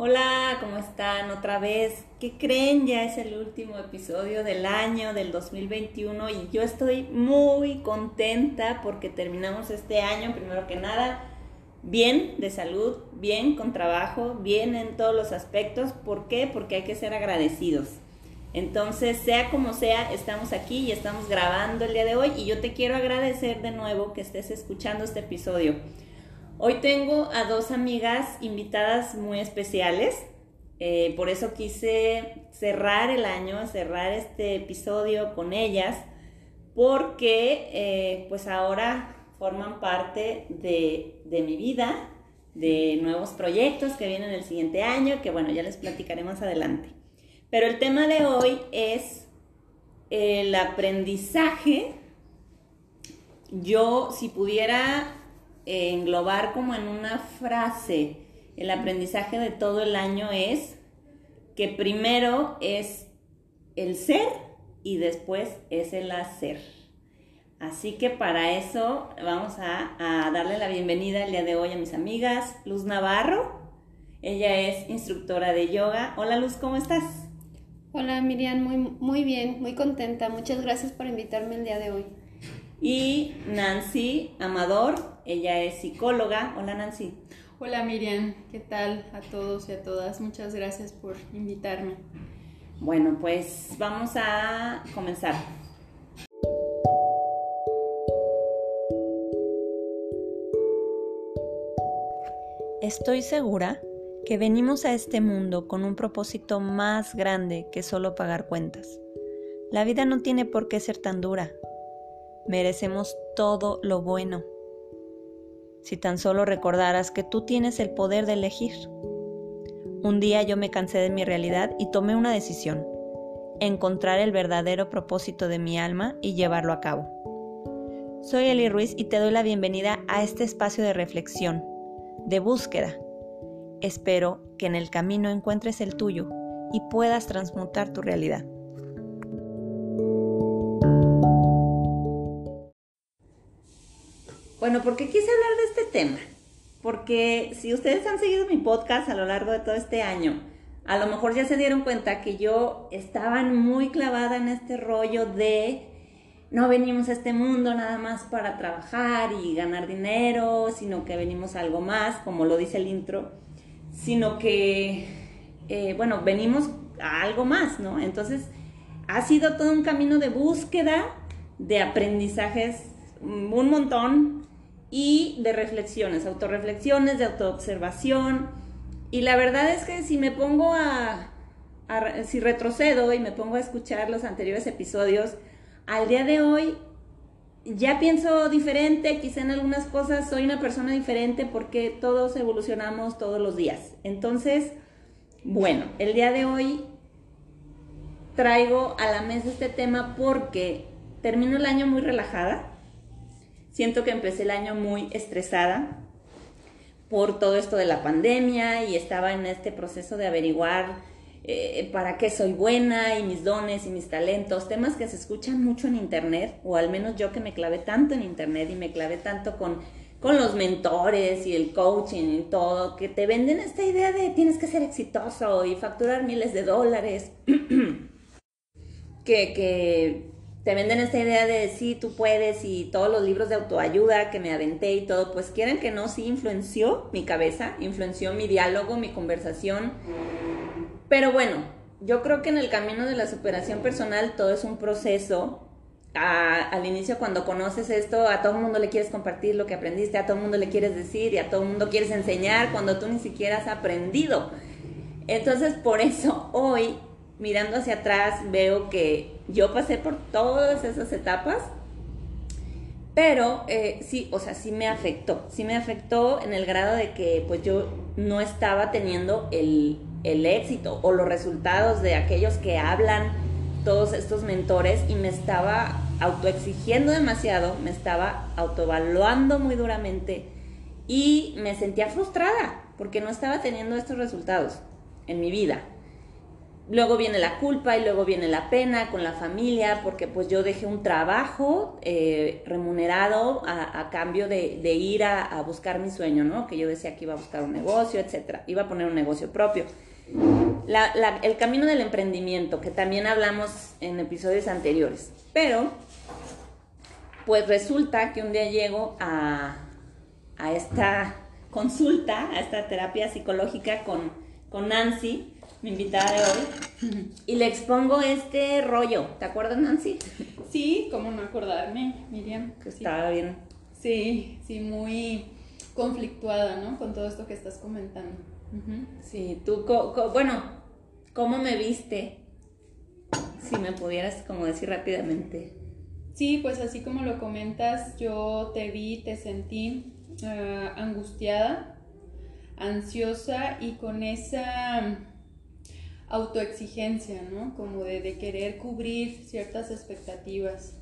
Hola, ¿cómo están? Otra vez. ¿Qué creen? Ya es el último episodio del año, del 2021, y yo estoy muy contenta porque terminamos este año, primero que nada, bien de salud, bien con trabajo, bien en todos los aspectos. ¿Por qué? Porque hay que ser agradecidos. Entonces, sea como sea, estamos aquí y estamos grabando el día de hoy y yo te quiero agradecer de nuevo que estés escuchando este episodio. Hoy tengo a dos amigas invitadas muy especiales, eh, por eso quise cerrar el año, cerrar este episodio con ellas, porque eh, pues ahora forman parte de, mi vida, de nuevos proyectos que vienen el siguiente año, que bueno, ya les platicaré más adelante. Pero el tema de hoy es el aprendizaje. Yo, si pudiera englobar como en una frase el aprendizaje de todo el año es que primero es el ser y después es el hacer. Así que para eso vamos a, darle la bienvenida el día de hoy a mis amigas Luz Navarro. Ella es instructora de yoga. Hola Luz, ¿cómo estás? Hola Miriam, muy, muy bien, muy contenta. Muchas gracias por invitarme el día de hoy. Y Nancy Amador, ella es psicóloga. Hola Nancy. Hola Miriam, ¿qué tal a todos y a todas? Muchas gracias por invitarme. Bueno, pues vamos a comenzar. Estoy segura que venimos a este mundo con un propósito más grande que solo pagar cuentas. La vida no tiene por qué ser tan dura. Merecemos todo lo bueno si tan solo recordaras que tú tienes el poder de elegir. Un día yo me cansé de mi realidad y tomé una decisión, encontrar el verdadero propósito de mi alma y llevarlo a cabo. Soy Eli Ruiz y te doy la bienvenida a este espacio de reflexión, de búsqueda. Espero que en el camino encuentres el tuyo y puedas transmutar tu realidad. Bueno, ¿por qué quise hablar de este tema? Porque si ustedes han seguido mi podcast a lo largo de todo este año, a lo mejor ya se dieron cuenta que yo estaba muy clavada en este rollo de no venimos a este mundo nada más para trabajar y ganar dinero, sino que venimos a algo más, como lo dice el intro, sino que, eh, bueno, venimos a algo más, ¿no? Entonces, ha sido todo un camino de búsqueda, de aprendizajes, un montón, y de reflexiones, autorreflexiones, de autoobservación. Y la verdad es que si me pongo a, si retrocedo y me pongo a escuchar los anteriores episodios, al día de hoy ya pienso diferente, quizá en algunas cosas soy una persona diferente porque todos evolucionamos todos los días. Entonces, bueno, el día de hoy traigo a la mesa este tema porque termino el año muy relajada Siento que empecé el año muy estresada por todo esto de la pandemia y estaba en este proceso de averiguar eh, para qué soy buena y mis dones y mis talentos, temas que se escuchan mucho en internet, o al menos yo que me clavé tanto en internet y me clavé tanto con, con los mentores y el coaching y todo, que te venden esta idea de tienes que ser exitoso y facturar miles de dólares, que, que te venden esta idea de sí, tú puedes y todos los libros de autoayuda que me aventé y todo, pues quieren que no, sí influenció mi cabeza, influenció mi diálogo, mi conversación. Pero bueno, yo creo que en el camino de la superación personal todo es un proceso. al inicio cuando conoces esto, a todo el mundo le quieres compartir lo que aprendiste, a todo el mundo le quieres decir y a todo el mundo quieres enseñar cuando tú ni siquiera has aprendido. Entonces por eso hoy mirando hacia atrás veo que yo pasé por todas esas etapas, pero eh, sí, o sea, sí me afectó, sí me afectó en el grado de que pues yo no estaba teniendo el, el éxito o los resultados de aquellos que hablan todos estos mentores y me estaba autoexigiendo demasiado, me estaba autoevaluando muy duramente y me sentía frustrada porque no estaba teniendo estos resultados en mi vida. Luego viene la culpa y luego viene la pena con la familia, porque pues yo dejé un trabajo eh, remunerado a, cambio de, ir a, buscar mi sueño, ¿no? Que yo decía que iba a buscar un negocio, etcétera, iba a poner un negocio propio. el camino del emprendimiento, que también hablamos en episodios anteriores, pero pues resulta que un día llego a, a esta consulta, a esta terapia psicológica con, con Nancy, mi invitada de hoy, y le expongo este rollo. ¿Te acuerdas, Nancy? Sí, cómo no acordarme, Miriam. Que estaba bien. Sí, sí, muy conflictuada, ¿no? Con todo esto que estás comentando. Sí, tú, bueno, ¿cómo me viste? Si me pudieras como decir rápidamente. Sí, pues así como lo comentas, yo te vi, te sentí eh, angustiada, ansiosa y con esa autoexigencia, ¿no? Como de, querer cubrir ciertas expectativas,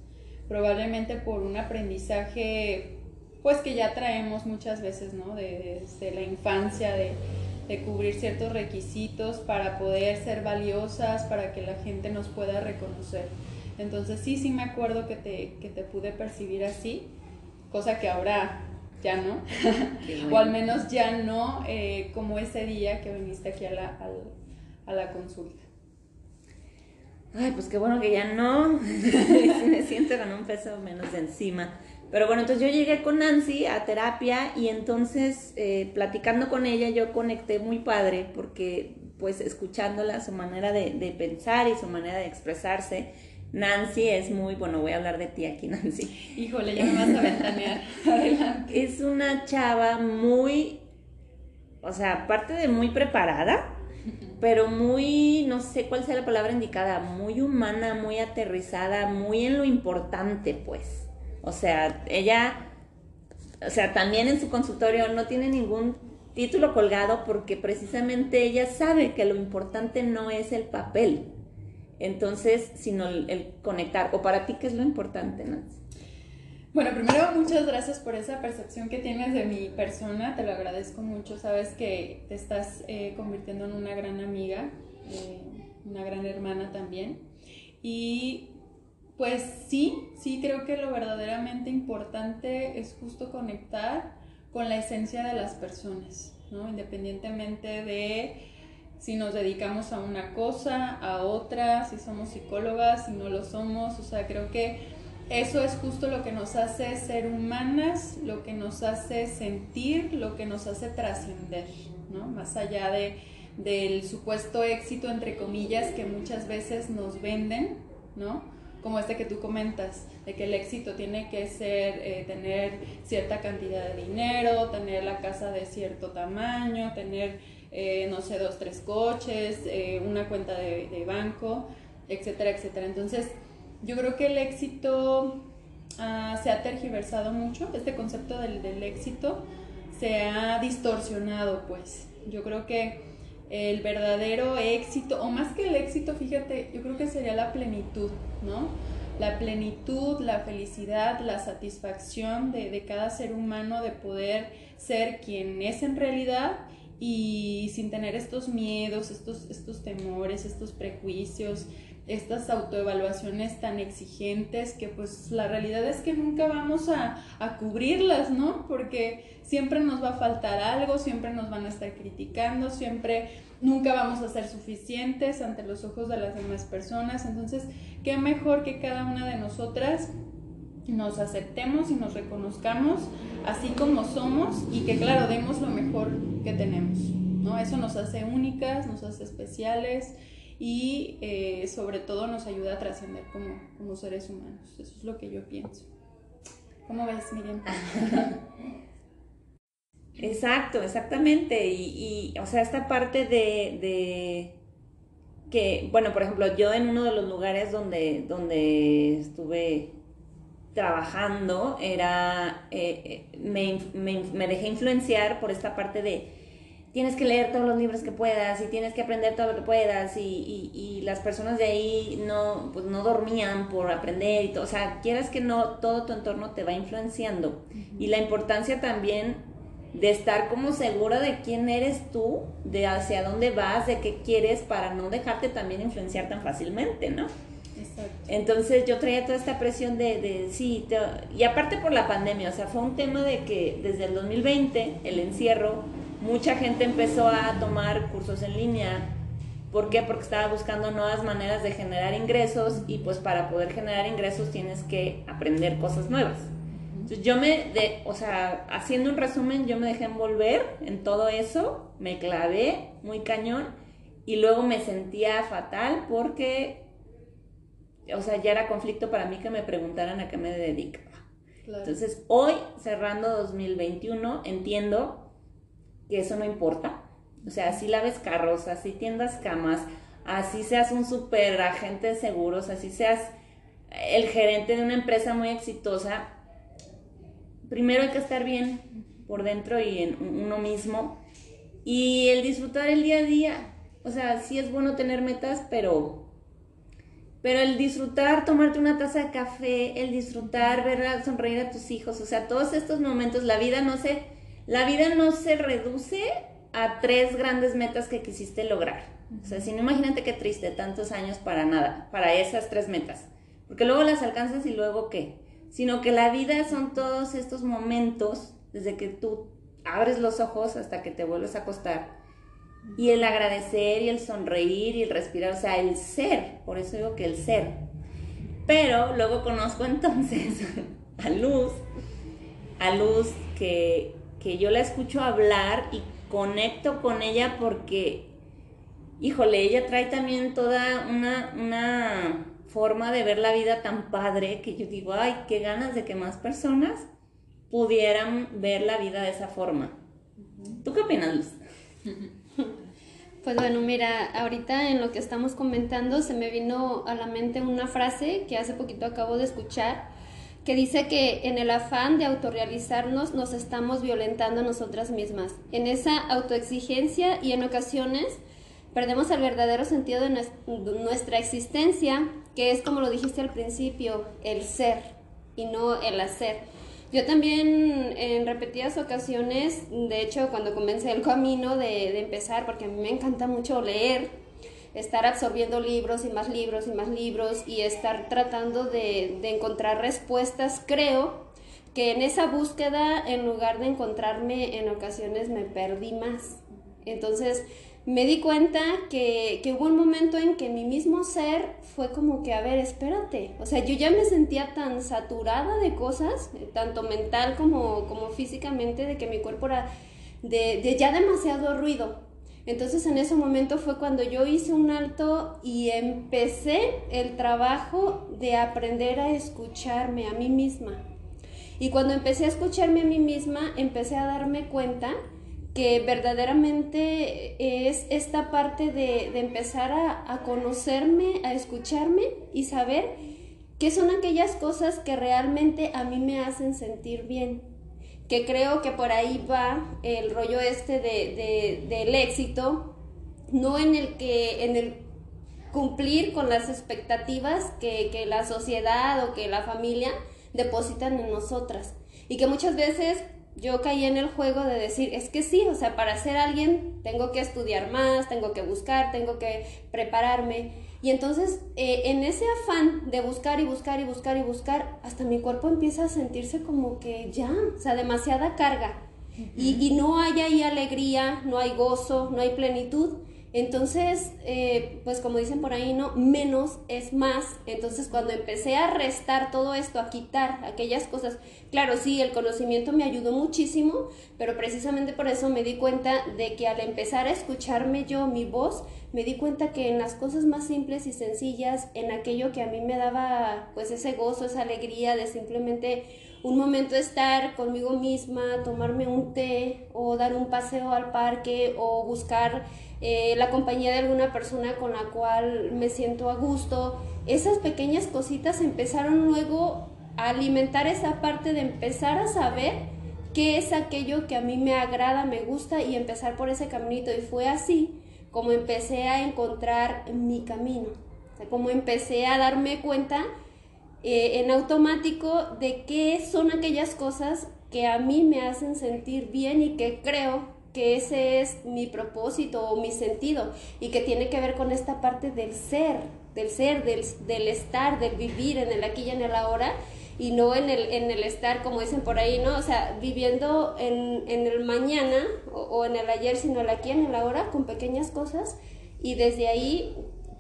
probablemente por un aprendizaje, pues que ya traemos muchas veces, ¿no? Desde la infancia, de, cubrir ciertos requisitos para poder ser valiosas, para que la gente nos pueda reconocer. Entonces sí, sí me acuerdo que te, que te pude percibir así, cosa que ahora ya no, o al menos ya no eh, como ese día que viniste aquí a la, a la consulta. Ay, pues qué bueno que ya no. me siento con un peso menos de encima. Pero bueno, entonces yo llegué con Nancy a terapia y entonces eh, platicando con ella yo conecté muy padre porque pues escuchándola, su manera de, de, pensar y su manera de expresarse, Nancy es muy, bueno, voy a hablar de ti aquí, Nancy. Híjole, ya me vas a ventanear. Adelante. Es una chava muy, o sea, aparte de muy preparada, pero muy, no sé cuál sea la palabra indicada, muy humana, muy aterrizada, muy en lo importante, pues. O sea, ella, o sea, también en su consultorio no tiene ningún título colgado porque precisamente ella sabe que lo importante no es el papel, entonces, sino el, conectar. O para ti, ¿qué es lo importante, Nancy? Bueno, primero muchas gracias por esa percepción que tienes de mi persona, te lo agradezco mucho, sabes que te estás eh, convirtiendo en una gran amiga, eh, una gran hermana también. Y pues sí, sí creo que lo verdaderamente importante es justo conectar con la esencia de las personas, ¿no? Independientemente de si nos dedicamos a una cosa, a otra, si somos psicólogas, si no lo somos, o sea, creo que eso es justo lo que nos hace ser humanas, lo que nos hace sentir, lo que nos hace trascender, ¿no? Más allá de, del supuesto éxito, entre comillas, que muchas veces nos venden, ¿no? Como este que tú comentas, de que el éxito tiene que ser eh, tener cierta cantidad de dinero, tener la casa de cierto tamaño, tener, eh, no sé, dos, tres coches, eh, una cuenta de, de banco, etcétera, etcétera. Entonces, yo creo que el éxito ah, se ha tergiversado mucho, este concepto del, del, éxito se ha distorsionado, pues. Yo creo que el verdadero éxito, o más que el éxito, fíjate, yo creo que sería la plenitud, ¿no? La plenitud, la felicidad, la satisfacción de, de cada ser humano de poder ser quien es en realidad y sin tener estos miedos, estos, estos temores, estos prejuicios, estas autoevaluaciones tan exigentes que pues la realidad es que nunca vamos a, cubrirlas, ¿no? Porque siempre nos va a faltar algo, siempre nos van a estar criticando, siempre nunca vamos a ser suficientes ante los ojos de las demás personas. Entonces, qué mejor que cada una de nosotras nos aceptemos y nos reconozcamos así como somos y que claro, demos lo mejor que tenemos, ¿no? Eso nos hace únicas, nos hace especiales y eh, sobre todo nos ayuda a trascender como, como seres humanos. Eso es lo que yo pienso. ¿Cómo ves, Miriam? Exacto, exactamente. Y, o sea, esta parte de, de, que, bueno, por ejemplo, yo en uno de los lugares donde, donde estuve trabajando era, eh, eh, me, me, me, dejé influenciar por esta parte de tienes que leer todos los libros que puedas y tienes que aprender todo lo que puedas y, y, las personas de ahí no, pues no dormían por aprender y todo, o sea, quieras que no, todo tu entorno te va influenciando y la importancia también de estar como segura de quién eres tú, de hacia dónde vas, de qué quieres, para no dejarte también influenciar tan fácilmente, ¿no? Exacto. Entonces yo traía toda esta presión de, de sí, y aparte por la pandemia, o sea, fue un tema de que desde el 2020, el encierro, mucha gente empezó a tomar cursos en línea. ¿Por qué? Porque estaba buscando nuevas maneras de generar ingresos y pues para poder generar ingresos tienes que aprender cosas nuevas. Entonces yo me, de, o sea, haciendo un resumen, yo me dejé envolver en todo eso, me clavé muy cañón y luego me sentía fatal porque, o sea, ya era conflicto para mí que me preguntaran a qué me dedicaba. Entonces hoy, cerrando 2021, entiendo que eso no importa. O sea, si laves carros, así tiendas camas, así seas un super agente de seguros, así seas el gerente de una empresa muy exitosa, primero hay que estar bien por dentro y en uno mismo y el disfrutar el día a día. O sea, sí es bueno tener metas, pero pero el disfrutar, tomarte una taza de café, el disfrutar, ver sonreír a tus hijos, o sea, todos estos momentos, la vida no se la vida no se reduce a tres grandes metas que quisiste lograr. O sea, si no imagínate qué triste, tantos años para nada, para esas tres metas. Porque luego las alcanzas y luego qué. Sino que la vida son todos estos momentos, desde que tú abres los ojos hasta que te vuelves a acostar. Y el agradecer y el sonreír y el respirar, o sea, el ser. Por eso digo que el ser. Pero luego conozco entonces a Luz, a Luz que que yo la escucho hablar y conecto con ella porque, híjole, ella trae también toda una, una forma de ver la vida tan padre que yo digo, ay, qué ganas de que más personas pudieran ver la vida de esa forma. ¿Tú qué opinas, Luz? Pues bueno, mira, ahorita en lo que estamos comentando se me vino a la mente una frase que hace poquito acabo de escuchar que dice que en el afán de autorrealizarnos nos estamos violentando a nosotras mismas. En esa autoexigencia y en ocasiones perdemos el verdadero sentido de nuestra existencia, que es como lo dijiste al principio, el ser y no el hacer. Yo también en repetidas ocasiones, de hecho cuando comencé el camino de, empezar, porque a mí me encanta mucho leer, estar absorbiendo libros y más libros y más libros y estar tratando de, encontrar respuestas, creo que en esa búsqueda, en lugar de encontrarme en ocasiones, me perdí más. Entonces, me di cuenta que, que, hubo un momento en que mi mismo ser fue como que, a ver, espérate. O sea, yo ya me sentía tan saturada de cosas, tanto mental como, como físicamente, de que mi cuerpo era de, de ya demasiado ruido. Entonces en ese momento fue cuando yo hice un alto y empecé el trabajo de aprender a escucharme a mí misma. Y cuando empecé a escucharme a mí misma, empecé a darme cuenta que verdaderamente es esta parte de, empezar a, a conocerme, a escucharme y saber qué son aquellas cosas que realmente a mí me hacen sentir bien que creo que por ahí va el rollo este de, del éxito, no en el que, en el cumplir con las expectativas que, que la sociedad o que la familia depositan en nosotras. Y que muchas veces yo caí en el juego de decir, es que sí, o sea, para ser alguien tengo que estudiar más, tengo que buscar, tengo que prepararme. Y entonces, eh, en ese afán de buscar y buscar y buscar y buscar, hasta mi cuerpo empieza a sentirse como que ya, o sea, demasiada carga. y, y, no hay ahí alegría, no hay gozo, no hay plenitud. Entonces, eh, pues como dicen por ahí, ¿no? Menos es más. Entonces, cuando empecé a restar todo esto, a quitar aquellas cosas, claro, sí, el conocimiento me ayudó muchísimo, pero precisamente por eso me di cuenta de que al empezar a escucharme yo, mi voz, me di cuenta que en las cosas más simples y sencillas, en aquello que a mí me daba pues ese gozo, esa alegría de simplemente un momento estar conmigo misma, tomarme un té o dar un paseo al parque o buscar eh, la compañía de alguna persona con la cual me siento a gusto. Esas pequeñas cositas empezaron luego a alimentar esa parte de empezar a saber qué es aquello que a mí me agrada, me gusta y empezar por ese caminito. Y fue así como empecé a encontrar mi camino, como empecé a darme cuenta eh, en automático de qué son aquellas cosas que a mí me hacen sentir bien y que creo que ese es mi propósito o mi sentido y que tiene que ver con esta parte del ser, del ser, del, del estar, del vivir en el aquí y en el ahora y no en el, en el estar, como dicen por ahí, ¿no? O sea, viviendo en, en el mañana o, en el ayer, sino el aquí, en el ahora, con pequeñas cosas y desde ahí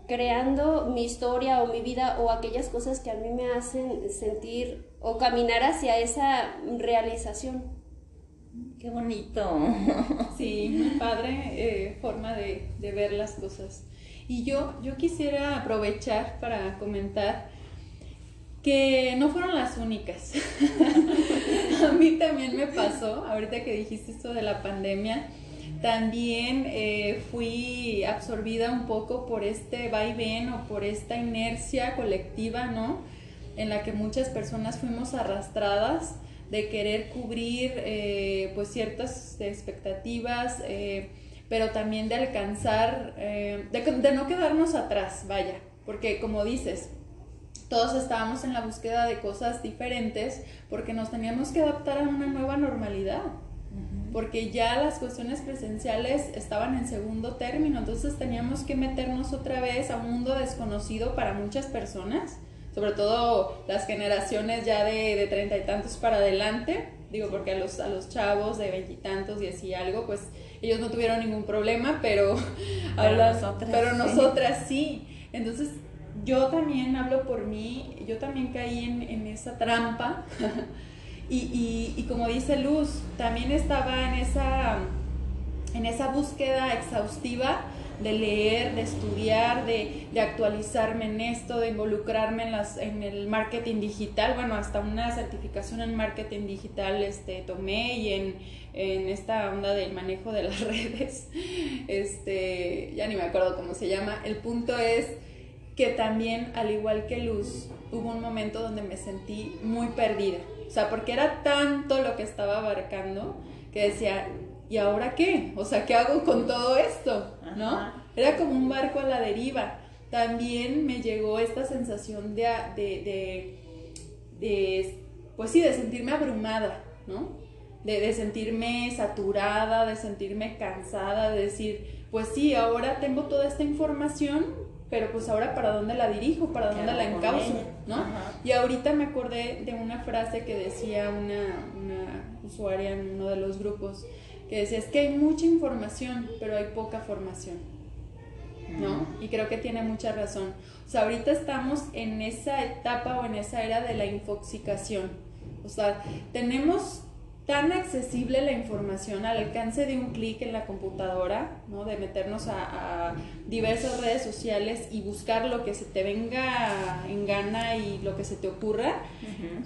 creando mi historia o mi vida o aquellas cosas que a mí me hacen sentir o caminar hacia esa realización. Qué bonito. Sí, muy padre eh, forma de, de, ver las cosas. Y yo, yo quisiera aprovechar para comentar que no fueron las únicas. a mí también me pasó, ahorita que dijiste esto de la pandemia, también eh, fui absorbida un poco por este vaivén o por esta inercia colectiva, ¿no? En la que muchas personas fuimos arrastradas de querer cubrir eh, pues ciertas expectativas, eh, pero también de alcanzar, de, de no quedarnos atrás, vaya, porque como dices, todos estábamos en la búsqueda de cosas diferentes porque nos teníamos que adaptar a una nueva normalidad porque ya las cuestiones presenciales estaban en segundo término, entonces teníamos que meternos otra vez a un mundo desconocido para muchas personas, sobre todo las generaciones ya de treinta y tantos para adelante, digo porque a los, a los chavos de veintitantos y, así algo, pues ellos no tuvieron ningún problema, pero, pero, nosotras, pero nosotras sí. Entonces yo también hablo por mí, yo también caí en, en esa trampa. y, y, y, como dice Luz, también estaba en esa, en esa búsqueda exhaustiva de leer, de estudiar, de, de, actualizarme en esto, de involucrarme en, las, en el marketing digital. Bueno, hasta una certificación en marketing digital este, tomé y en, en esta onda del manejo de las redes. Este, ya ni me acuerdo cómo se llama. El punto es que también, al igual que Luz, hubo un momento donde me sentí muy perdida. O sea, porque era tanto lo que estaba abarcando que decía, ¿y ahora qué? O sea, ¿qué hago con todo esto? ¿No? Era como un barco a la deriva. También me llegó esta sensación de, de, de, pues sí, de sentirme abrumada, ¿no? De, de sentirme saturada, de sentirme cansada, de decir, pues sí, ahora tengo toda esta información, pero pues ahora para dónde la dirijo, para dónde la encauzo, ¿no? Y ahorita me acordé de una frase que decía una, una usuaria en uno de los grupos, que decía, es que hay mucha información, pero hay poca formación, ¿no? Y creo que tiene mucha razón. O sea, ahorita estamos en esa etapa o en esa era de la infoxicación. O sea, tenemos tan accesible la información al alcance de un clic en la computadora, ¿no? de meternos a, diversas redes sociales y buscar lo que se te venga en gana y lo que se te ocurra,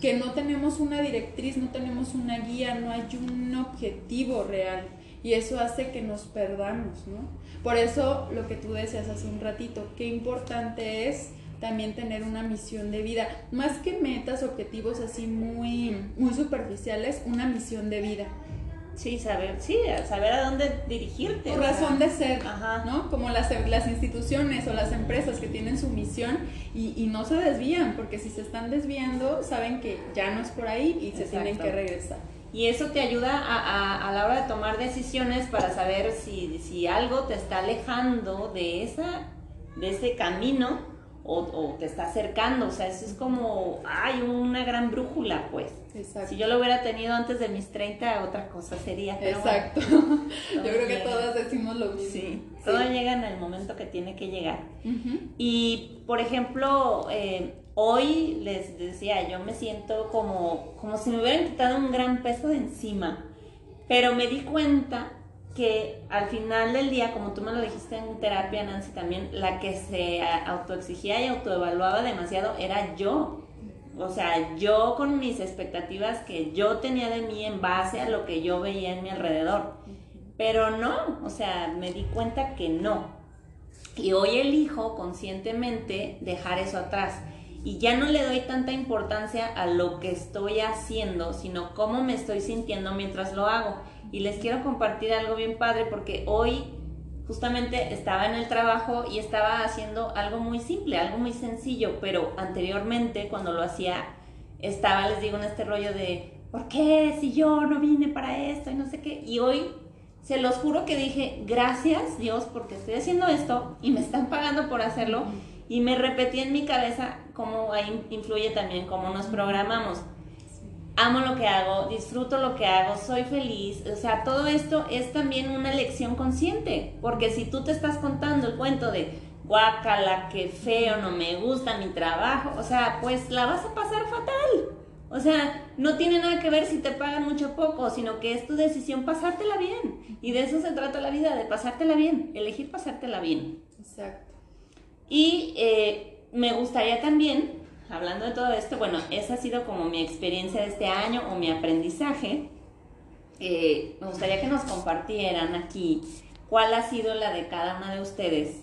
que no tenemos una directriz, no tenemos una guía, no hay un objetivo real. Y eso hace que nos perdamos, ¿no? Por eso lo que tú decías hace un ratito, qué importante es también tener una misión de vida, más que metas, objetivos así muy, muy superficiales, una misión de vida. Sí, saber, sí, saber a dónde dirigirte. Tu razón de ser, ¿no? Como las, las instituciones o las empresas que tienen su misión y, y, no se desvían, porque si se están desviando, saben que ya no es por ahí y se tienen que regresar. Y eso te ayuda a, a, a, la hora de tomar decisiones para saber si, si algo te está alejando de, esa, de ese camino o, te está acercando, o sea, eso es como, hay una gran brújula, pues. Exacto. Si yo lo hubiera tenido antes de mis 30, otra cosa sería. Exacto. yo creo que todas decimos lo mismo. Sí, todo llega en el momento que tiene que llegar. Y, por ejemplo, eh, hoy les decía, yo me siento como, como si me hubieran quitado un gran peso de encima, pero me di cuenta que al final del día, como tú me lo dijiste en terapia, Nancy, también, la que se autoexigía y autoevaluaba demasiado era yo. O sea, yo con mis expectativas que yo tenía de mí en base a lo que yo veía en mi alrededor. Pero no, o sea, me di cuenta que no. Y hoy elijo conscientemente dejar eso atrás. Y ya no le doy tanta importancia a lo que estoy haciendo, sino cómo me estoy sintiendo mientras lo hago y les quiero compartir algo bien padre porque hoy justamente estaba en el trabajo y estaba haciendo algo muy simple, algo muy sencillo, pero anteriormente cuando lo hacía estaba, les digo, en este rollo de ¿por qué si yo no vine para esto y no sé qué? Y hoy se los juro que dije, gracias Dios porque estoy haciendo esto y me están pagando por hacerlo. Y me repetí en mi cabeza cómo ahí influye también cómo nos programamos. Amo lo que hago, disfruto lo que hago, soy feliz. O sea, todo esto es también una elección consciente. Porque si tú te estás contando el cuento de guácala, qué feo, no me gusta mi trabajo, o sea, pues la vas a pasar fatal. O sea, no tiene nada que ver si te pagan mucho o poco, sino que es tu decisión pasártela bien. Y de eso se trata la vida, de pasártela bien, elegir pasártela bien. Exacto. Y eh, me gustaría también, hablando de todo esto, bueno, esa ha sido como mi experiencia de este año o mi aprendizaje. Eh, me gustaría que nos compartieran aquí cuál ha sido la de cada una de ustedes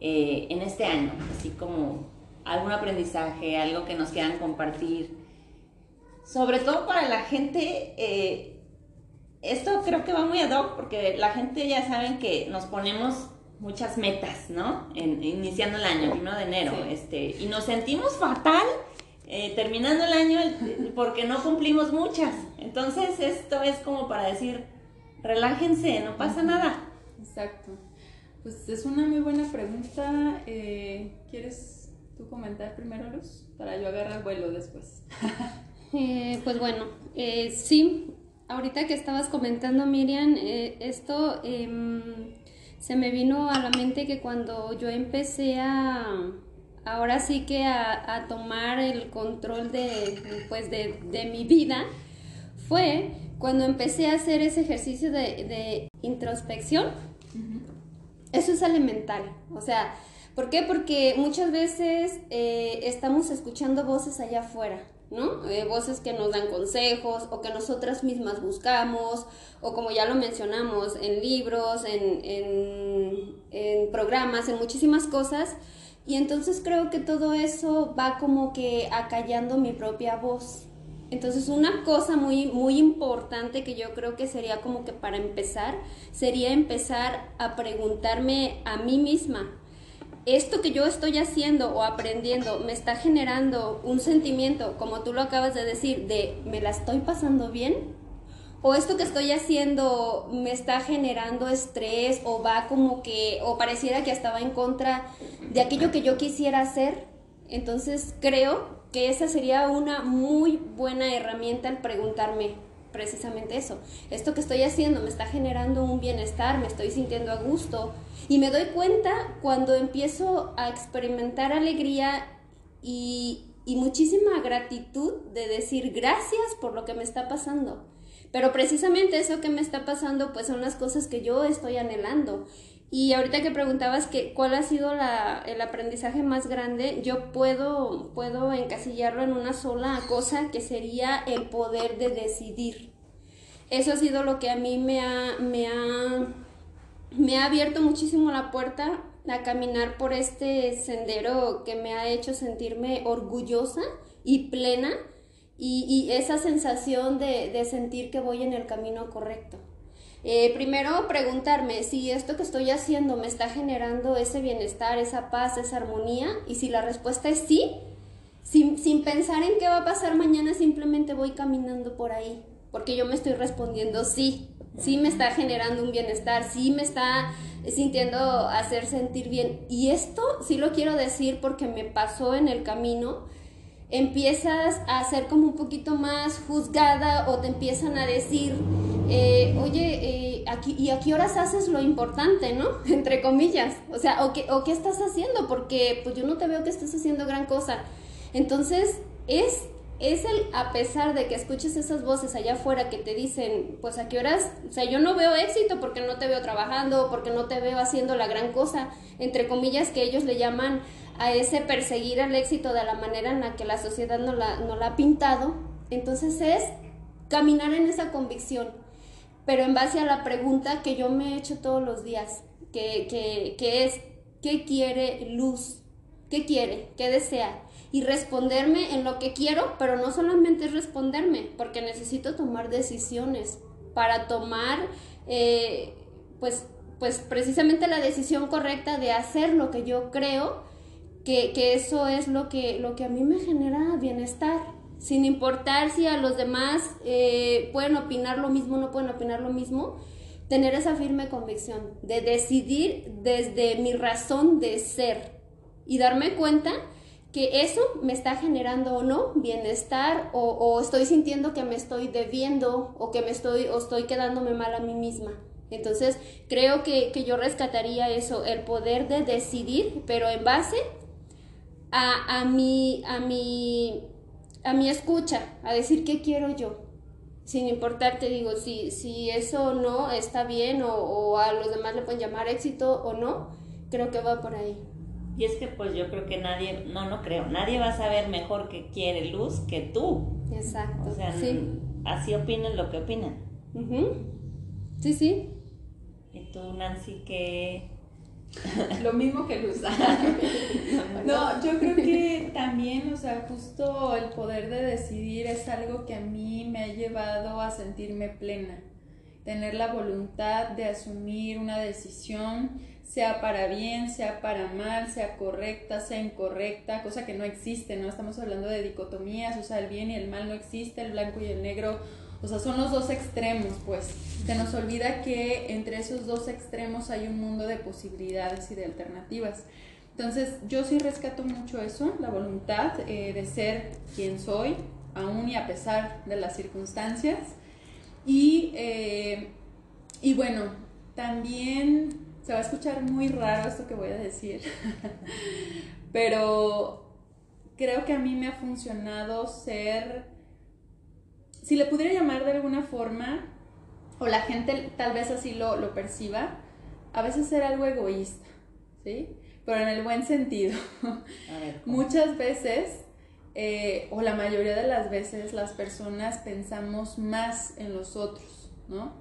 eh, en este año, así como algún aprendizaje, algo que nos quieran compartir sobre todo para la gente, eh, esto creo que va muy ad hoc porque la gente ya saben que nos ponemos muchas metas, ¿no? iniciando el año, primero de enero, este, y nos sentimos fatal eh, terminando el año porque no cumplimos muchas. Entonces esto es como para decir, relájense, no pasa nada. Exacto. Pues es una muy buena pregunta. Eh, ¿Quieres tú comentar primero, Luz? Para yo agarrar vuelo después. Eh, pues bueno, eh, sí, ahorita que estabas comentando, Miriam, eh, esto em, se me vino a la mente que cuando yo empecé a, ahora sí que a, tomar el control de, pues de, mi vida, fue cuando empecé a hacer ese ejercicio de, introspección. Eso es elemental, o sea, ¿por qué? Porque muchas veces estamos escuchando voces allá afuera ¿no? Eh, voces que nos dan consejos o que nosotras mismas buscamos, o como ya lo mencionamos, en libros, en, en, en, programas, en muchísimas cosas. Y entonces creo que todo eso va como que acallando mi propia voz. Entonces una cosa muy, muy importante que yo creo que sería como que para empezar, sería empezar a preguntarme a mí misma, esto que yo estoy haciendo o aprendiendo me está generando un sentimiento, como tú lo acabas de decir, de me la estoy pasando bien, o esto que estoy haciendo me está generando estrés o va como que, o pareciera que estaba en contra de aquello que yo quisiera hacer. Entonces creo que esa sería una muy buena herramienta al preguntarme, precisamente eso. Esto que estoy haciendo me está generando un bienestar, me estoy sintiendo a gusto. Y me doy cuenta cuando empiezo a experimentar alegría y, muchísima gratitud de decir gracias por lo que me está pasando. Pero precisamente eso que me está pasando, pues son las cosas que yo estoy anhelando. Y ahorita que preguntabas que cuál ha sido el aprendizaje más grande, yo puedo, puedo encasillarlo en una sola cosa que sería el poder de decidir. Eso ha sido lo que a mí me ha, me ha, me ha abierto muchísimo la puerta a caminar por este sendero que me ha hecho sentirme orgullosa y plena y, esa sensación de sentir que voy en el camino correcto. Eh, primero preguntarme si esto que estoy haciendo me está generando ese bienestar, esa paz, esa armonía y si la respuesta es sí, sin, sin pensar en qué va a pasar mañana, simplemente voy caminando por ahí, porque yo me estoy respondiendo sí, sí me está generando un bienestar, sí me está sintiendo hacer sentir bien. Y esto sí lo quiero decir porque me pasó en el camino empiezas a ser como un poquito más juzgada o te empiezan a decir, eh, oye, eh, aquí, ¿y a qué horas haces lo importante, no? Entre comillas. O sea, o qué, o qué estás haciendo, porque pues yo no te veo que estés haciendo gran cosa. Entonces, es, es el, a pesar de que escuches esas voces allá afuera que te dicen, pues a qué horas, o sea, yo no veo éxito porque no te veo trabajando, porque no te veo haciendo la gran cosa, entre comillas, que ellos le llaman a ese perseguir el éxito de la manera en la que la sociedad no la, no la ha pintado. Entonces es caminar en esa convicción, pero en base a la pregunta que yo me he hecho todos los días, que, que, que es, ¿qué quiere Luz? ¿Qué quiere? ¿Qué desea? Y responderme en lo que quiero, pero no solamente es responderme, porque necesito tomar decisiones para tomar, eh, pues, pues precisamente la decisión correcta de hacer lo que yo creo que, eso es lo que, lo que a mí me genera bienestar. Sin importar si a los demás eh, pueden opinar lo mismo o no pueden opinar lo mismo, tener esa firme convicción de decidir desde mi razón de ser y darme cuenta que eso me está generando o no bienestar o, estoy sintiendo que me estoy debiendo o que me estoy o estoy quedándome mal a mí misma. Entonces creo que, yo rescataría eso, el poder de decidir, pero en base a, a, mi, a, mi, a mi escucha, a decir qué quiero yo. Sin importar, te digo, si, si eso no está bien o, o a los demás le pueden llamar éxito o no, creo que va por ahí. Y es que pues yo creo que nadie, no, no creo, nadie va a saber mejor que quiere luz que tú. Exacto. O sea, así opinen lo que opinan. Sí, sí. ¿Y tú, Nancy, qué...? Lo mismo que Luz. no, yo creo que también, o sea, justo el poder de decidir es algo que a mí me ha llevado a sentirme plena. Tener la voluntad de asumir una decisión sea para bien, sea para mal, sea correcta, sea incorrecta, cosa que no existe, ¿no? Estamos hablando de dicotomías, o sea, el bien y el mal no existe, el blanco y el negro, o sea, son los dos extremos, pues. Se nos olvida que entre esos dos extremos hay un mundo de posibilidades y de alternativas. Entonces, yo sí rescato mucho eso, la voluntad eh, de ser quien soy, aún y a pesar de las circunstancias. Y, eh, y bueno, también se va a escuchar muy raro esto que voy a decir, pero creo que a mí me ha funcionado ser, si le pudiera llamar de alguna forma, o la gente tal vez así lo, lo perciba, a veces ser algo egoísta, ¿sí? Pero en el buen sentido. Muchas veces, eh, o la mayoría de las veces, las personas pensamos más en los otros, ¿no?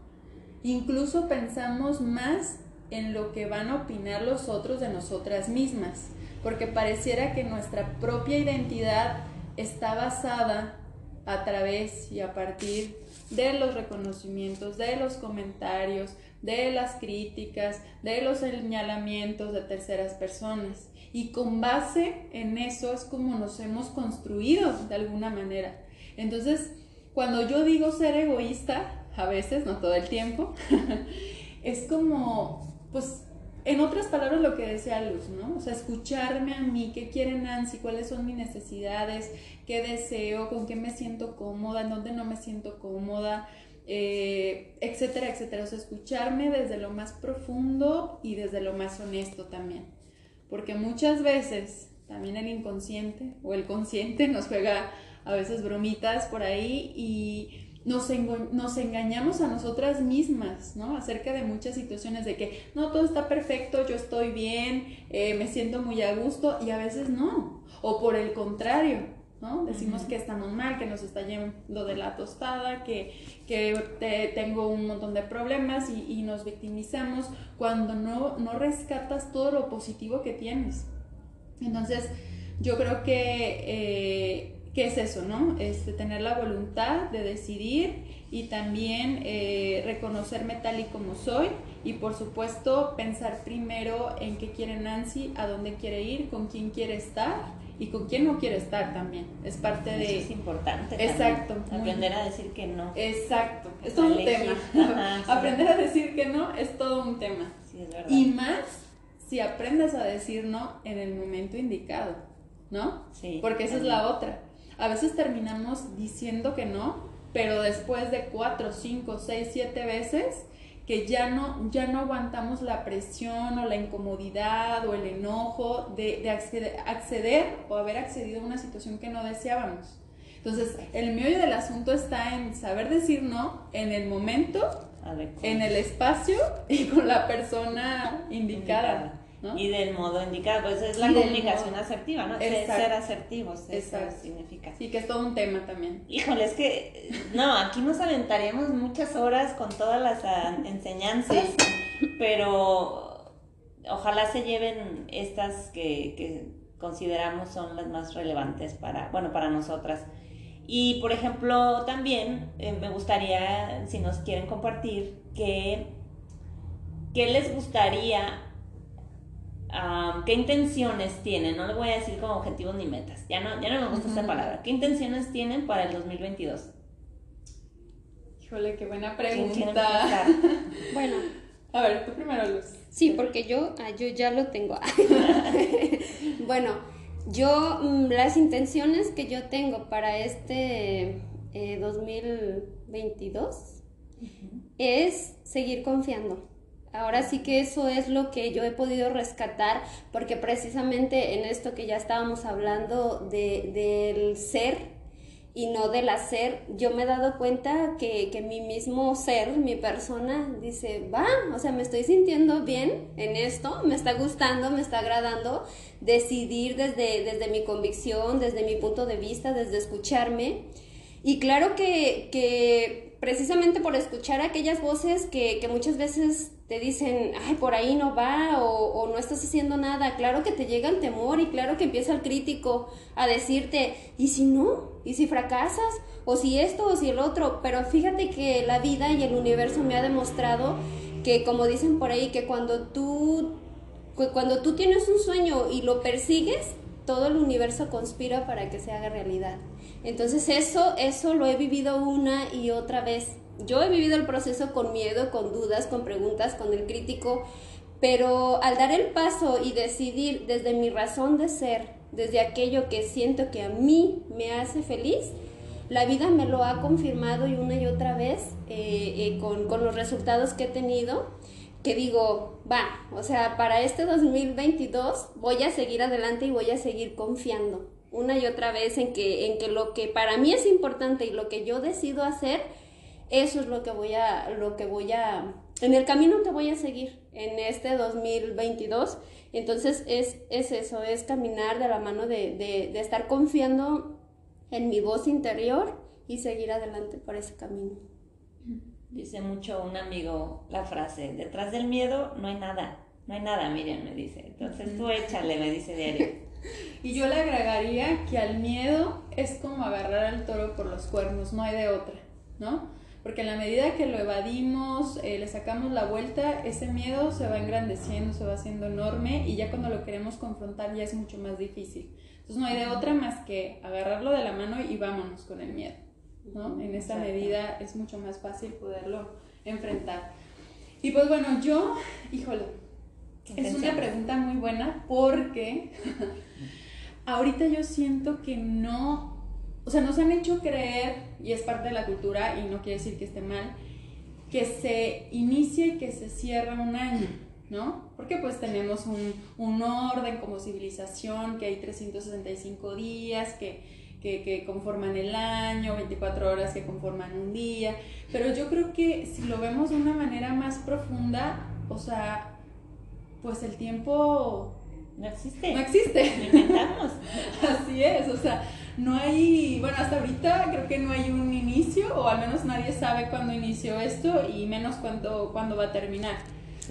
Incluso pensamos más en lo que van a opinar los otros de nosotras mismas, porque pareciera que nuestra propia identidad está basada a través y a partir de los reconocimientos, de los comentarios, de las críticas, de los señalamientos de terceras personas. Y con base en eso es como nos hemos construido de alguna manera. Entonces, cuando yo digo ser egoísta, a veces, no todo el tiempo, es como pues en otras palabras lo que decía Luz, ¿no? O sea, escucharme a mí, qué quiere Nancy, cuáles son mis necesidades, qué deseo, con qué me siento cómoda, en dónde no me siento cómoda, eh, etcétera, etcétera. O sea, escucharme desde lo más profundo y desde lo más honesto también. Porque muchas veces también el inconsciente o el consciente nos juega a veces bromitas por ahí y nos, nos, engañamos a nosotras mismas, ¿no? Acerca de muchas situaciones de que, no, todo está perfecto, yo estoy bien, eh, me siento muy a gusto y a veces no. O por el contrario, ¿no? Decimos que estamos mal, que nos está yendo de la tostada, que, que tengo un montón de problemas y, nos victimizamos cuando no, no rescatas todo lo positivo que tienes. Entonces, yo creo que... Eh, ¿Qué es eso, no? Este, tener la voluntad de decidir y también eh, reconocerme tal y como soy y por supuesto pensar primero en qué quiere Nancy, a dónde quiere ir, con quién quiere estar y con quién no quiere estar también. Es parte de... Eso es importante. Exacto. Aprender a decir que no. Exacto. Es todo un tema. Aprender a decir que no es todo un tema. Sí, es verdad. Y más si aprendes a decir no en el momento indicado, ¿no? Sí. Porque esa es la otra a veces terminamos diciendo que no, pero después de cuatro, cinco, seis, siete veces que ya no, ya no aguantamos la presión o la incomodidad o el enojo de, acceder, o haber accedido a una situación que no deseábamos. Entonces, el meollo del asunto está en saber decir no en el momento, en el espacio y con la persona indicada. Y del modo indicado, pues es la comunicación asertiva, ¿no? Ser asertivos, eso significa. Sí, que es todo un tema también. Híjole, es que, no, aquí nos aventaríamos muchas horas con todas las ah, enseñanzas, pero ojalá se lleven estas que, consideramos son las más relevantes para, bueno, para nosotras. Y, por ejemplo, también eh, me gustaría, si nos quieren compartir, que, ¿qué les gustaría ¿qué intenciones tienen? No le voy a decir como objetivos ni metas, ya no, ya no me gusta esa palabra. ¿Qué intenciones tienen para el 2022? Híjole, qué buena pregunta. bueno. A ver, tú primero, Luz. Sí, porque yo, ah, yo ya lo tengo. bueno, yo, mm, las intenciones que yo tengo para este 2022 eh, es seguir confiando. Ahora sí que eso es lo que yo he podido rescatar, porque precisamente en esto que ya estábamos hablando de, del ser y no del hacer, yo me he dado cuenta que, que, mi mismo ser, mi persona, dice, va, o sea, me estoy sintiendo bien en esto, me está gustando, me está agradando, decidir desde, desde mi convicción, desde mi punto de vista, desde escucharme. Y claro que, que precisamente por escuchar aquellas voces que, muchas veces te dicen, ay, por ahí no va o, no estás haciendo nada, claro que te llega el temor y claro que empieza el crítico a decirte, ¿y si no? ¿Y si fracasas? ¿O si esto o si el otro? Pero fíjate que la vida y el universo me ha demostrado que, como dicen por ahí, que cuando tú, cuando tú tienes un sueño y lo persigues, todo el universo conspira para que se haga realidad. Entonces eso, eso lo he vivido una y otra vez. Yo he vivido el proceso con miedo, con dudas, con preguntas, con el crítico, pero al dar el paso y decidir desde mi razón de ser, desde aquello que siento que a mí me hace feliz, la vida me lo ha confirmado y una y otra vez eh, eh, con, con los resultados que he tenido, que digo, va, o sea, para este 2022 voy a seguir adelante y voy a seguir confiando una y otra vez en que, en que lo que para mí es importante y lo que yo decido hacer, eso es lo que voy a, lo que voy a, en el camino que voy a seguir en este 2022. Entonces es, es eso, es caminar de la mano de, de, estar confiando en mi voz interior y seguir adelante por ese camino. Dice mucho un amigo la frase, detrás del miedo no hay nada, no hay nada, Miriam me dice. Entonces tú échale, me dice diario. Y yo le agregaría que al miedo es como agarrar al toro por los cuernos, no hay de otra, ¿no? porque en la medida que lo evadimos, eh, le sacamos la vuelta, ese miedo se va engrandeciendo, se va haciendo enorme y ya cuando lo queremos confrontar ya es mucho más difícil. Entonces no hay de otra más que agarrarlo de la mano y vámonos con el miedo. ¿no? En esa medida es mucho más fácil poderlo enfrentar. Y pues bueno, yo, híjole, es una pregunta muy buena porque ahorita yo siento que no o sea, nos han hecho creer, y es parte de la cultura, y no quiere decir que esté mal, que se inicia y que se cierra un año, ¿no? Porque pues tenemos un, un orden como civilización, que hay 365 días, que, que, que, conforman el año, 24 horas que conforman un día, pero yo creo que si lo vemos de una manera más profunda, o sea, pues el tiempo... No existe. No existe. inventamos. Así es, o sea, no hay, bueno, hasta ahorita creo que no hay un inicio, o al menos nadie sabe cuándo inició esto y menos cuándo, cuándo va a terminar.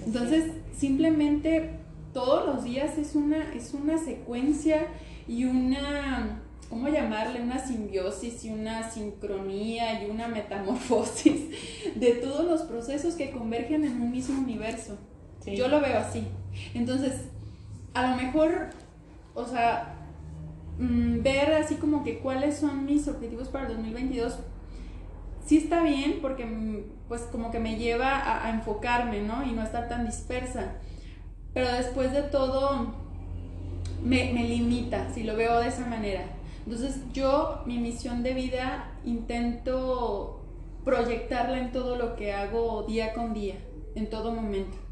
Entonces, simplemente todos los días es una, es una secuencia y una, ¿cómo llamarle? Una simbiosis y una sincronía y una metamorfosis de todos los procesos que convergen en un mismo universo. Yo lo veo así. Entonces, a lo mejor, o sea, Mm, ver así como que cuáles son mis objetivos para el 2022, sí está bien porque mm, pues como que me lleva a, enfocarme, ¿no? Y no estar tan dispersa. Pero después de todo me, me limita, si lo veo de esa manera. Entonces yo, mi misión de vida, intento proyectarla en todo lo que hago día con día, en todo momento.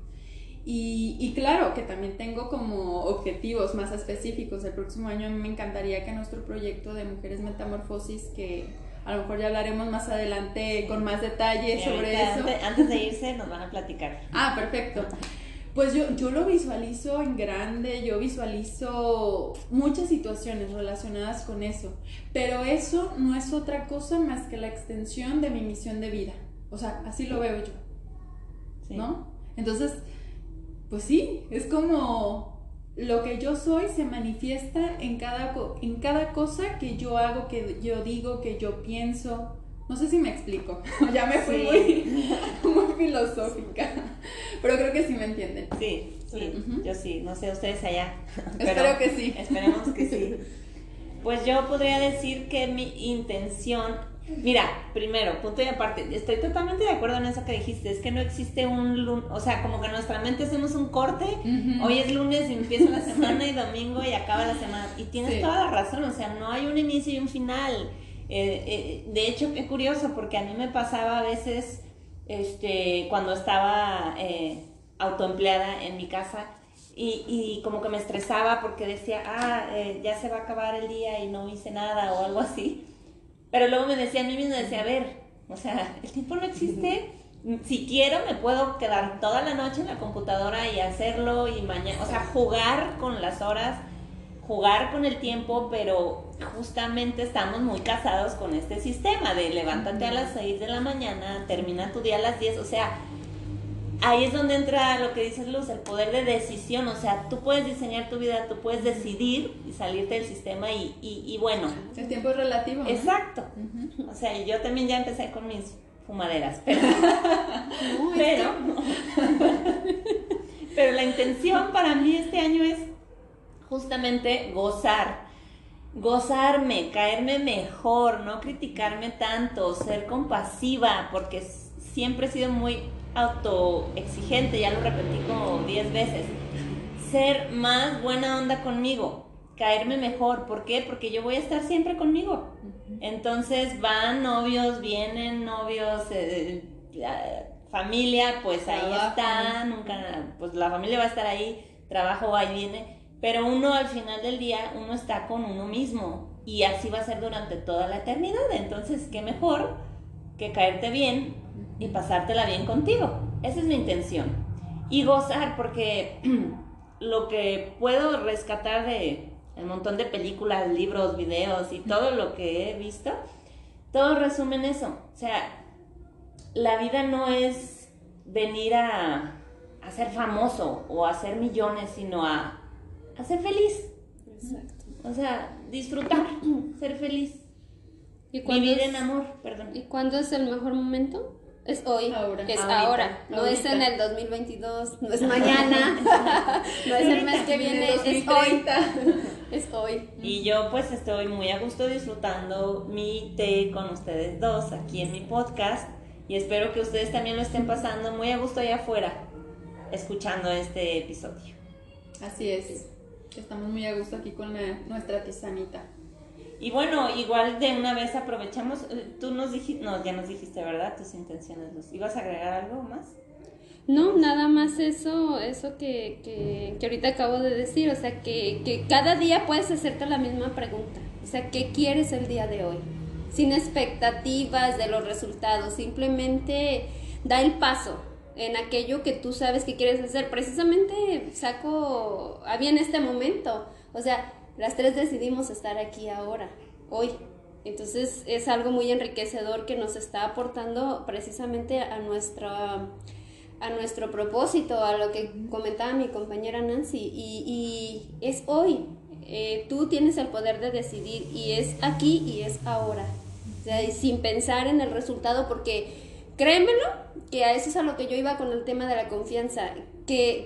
Y, claro que también tengo como objetivos más específicos. El próximo año me encantaría que nuestro proyecto de Mujeres Metamorfosis, que a lo mejor ya hablaremos más adelante con más detalles sobre eso. Antes, de irse nos van a platicar. Ah, perfecto. Pues yo, yo lo visualizo en grande, yo visualizo muchas situaciones relacionadas con eso, pero eso no es otra cosa más que la extensión de mi misión de vida. O sea, así lo veo yo. ¿No? Entonces, pues sí, es como lo que yo soy se manifiesta en cada, en cada cosa que yo hago, que yo digo, que yo pienso. No sé si me explico, ya me fui muy, filosófica, pero creo que sí me entienden. Sí, Sí, yo sí, no sé ustedes allá. Espero que sí. Esperemos que sí. Pues yo podría decir que mi intención, mira, primero, punto y aparte, estoy totalmente de acuerdo en eso que dijiste, es que no existe un lunes, o sea, como que en nuestra mente hacemos un corte, hoy es lunes y empieza la semana y domingo y acaba la semana, y tienes toda la razón, o sea, no hay un inicio y un final. Eh, eh, de hecho, qué curioso, porque a mí me pasaba a veces, este, cuando estaba eh, autoempleada en mi casa, y, y, como que me estresaba porque decía, ah, eh, ya se va a acabar el día y no hice nada o algo así. Pero luego me decía a mí mismo, decía, a ver, o sea, el tiempo no existe. Si quiero, me puedo quedar toda la noche en la computadora y hacerlo y mañana, o sea, jugar con las horas, jugar con el tiempo, pero justamente estamos muy casados con este sistema de levántate a las 6 de la mañana, termina tu día a las 10, o sea, ahí es donde entra lo que dices Luz, el poder de decisión, o sea, tú puedes diseñar tu vida, tú puedes decidir y salirte del sistema y, y, bueno. El tiempo es relativo. Exacto. O sea, yo también ya empecé con mis fumaderas, pero... pero, pero la intención para mí este año es justamente gozar. Gozarme, caerme mejor, no criticarme tanto, ser compasiva, porque siempre he sido muy autoexigente, ya lo repetí como 10 veces. Ser más buena onda conmigo, caerme mejor. ¿Por qué? Porque yo voy a estar siempre conmigo. Entonces van novios, vienen novios, eh, familia, pues ahí está, nunca, pues la familia va a estar ahí, trabajo y viene, pero uno al final del día, uno está con uno mismo y así va a ser durante toda la eternidad. Entonces, qué mejor que caerte bien y pasártela bien contigo. Esa es mi intención. Y gozar, porque lo que puedo rescatar de el montón de películas, libros, videos y todo lo que he visto, todo resume en eso. O sea, la vida no es venir a, a ser famoso o a ser millones, sino a, a ser feliz. Exacto. O sea, disfrutar, ser feliz. ¿Y Vivir en amor, perdón. ¿Y cuándo es el mejor momento? Es hoy, ahora. es ahora, no es en el 2022, no es mañana, no es el mes que viene, es hoy. Es hoy. Y yo pues estoy muy a gusto disfrutando mi té con ustedes dos aquí en mi podcast y espero que ustedes también lo estén pasando muy a gusto allá afuera escuchando este episodio. Así es, estamos muy a gusto aquí con nuestra tisanita. Y bueno, igual de una vez aprovechamos, eh, tú nos dijiste, no, ya nos dijiste, ¿verdad? Tus intenciones, ¿los ibas a agregar algo más? No, nada más eso, eso que, que, que ahorita acabo de decir, o sea, que, que cada día puedes hacerte la misma pregunta, o sea, ¿qué quieres el día de hoy? Sin expectativas de los resultados, simplemente da el paso en aquello que tú sabes que quieres hacer. Precisamente saco, había en este momento, o sea, las tres decidimos estar aquí ahora, hoy. Entonces es algo muy enriquecedor que nos está aportando precisamente a nuestra a nuestro propósito, a lo que comentaba mi compañera Nancy, y, es hoy. Eh, tú tienes el poder de decidir y es aquí y es ahora. O sea, sin pensar en el resultado, porque créemelo, que a eso es a lo que yo iba con el tema de la confianza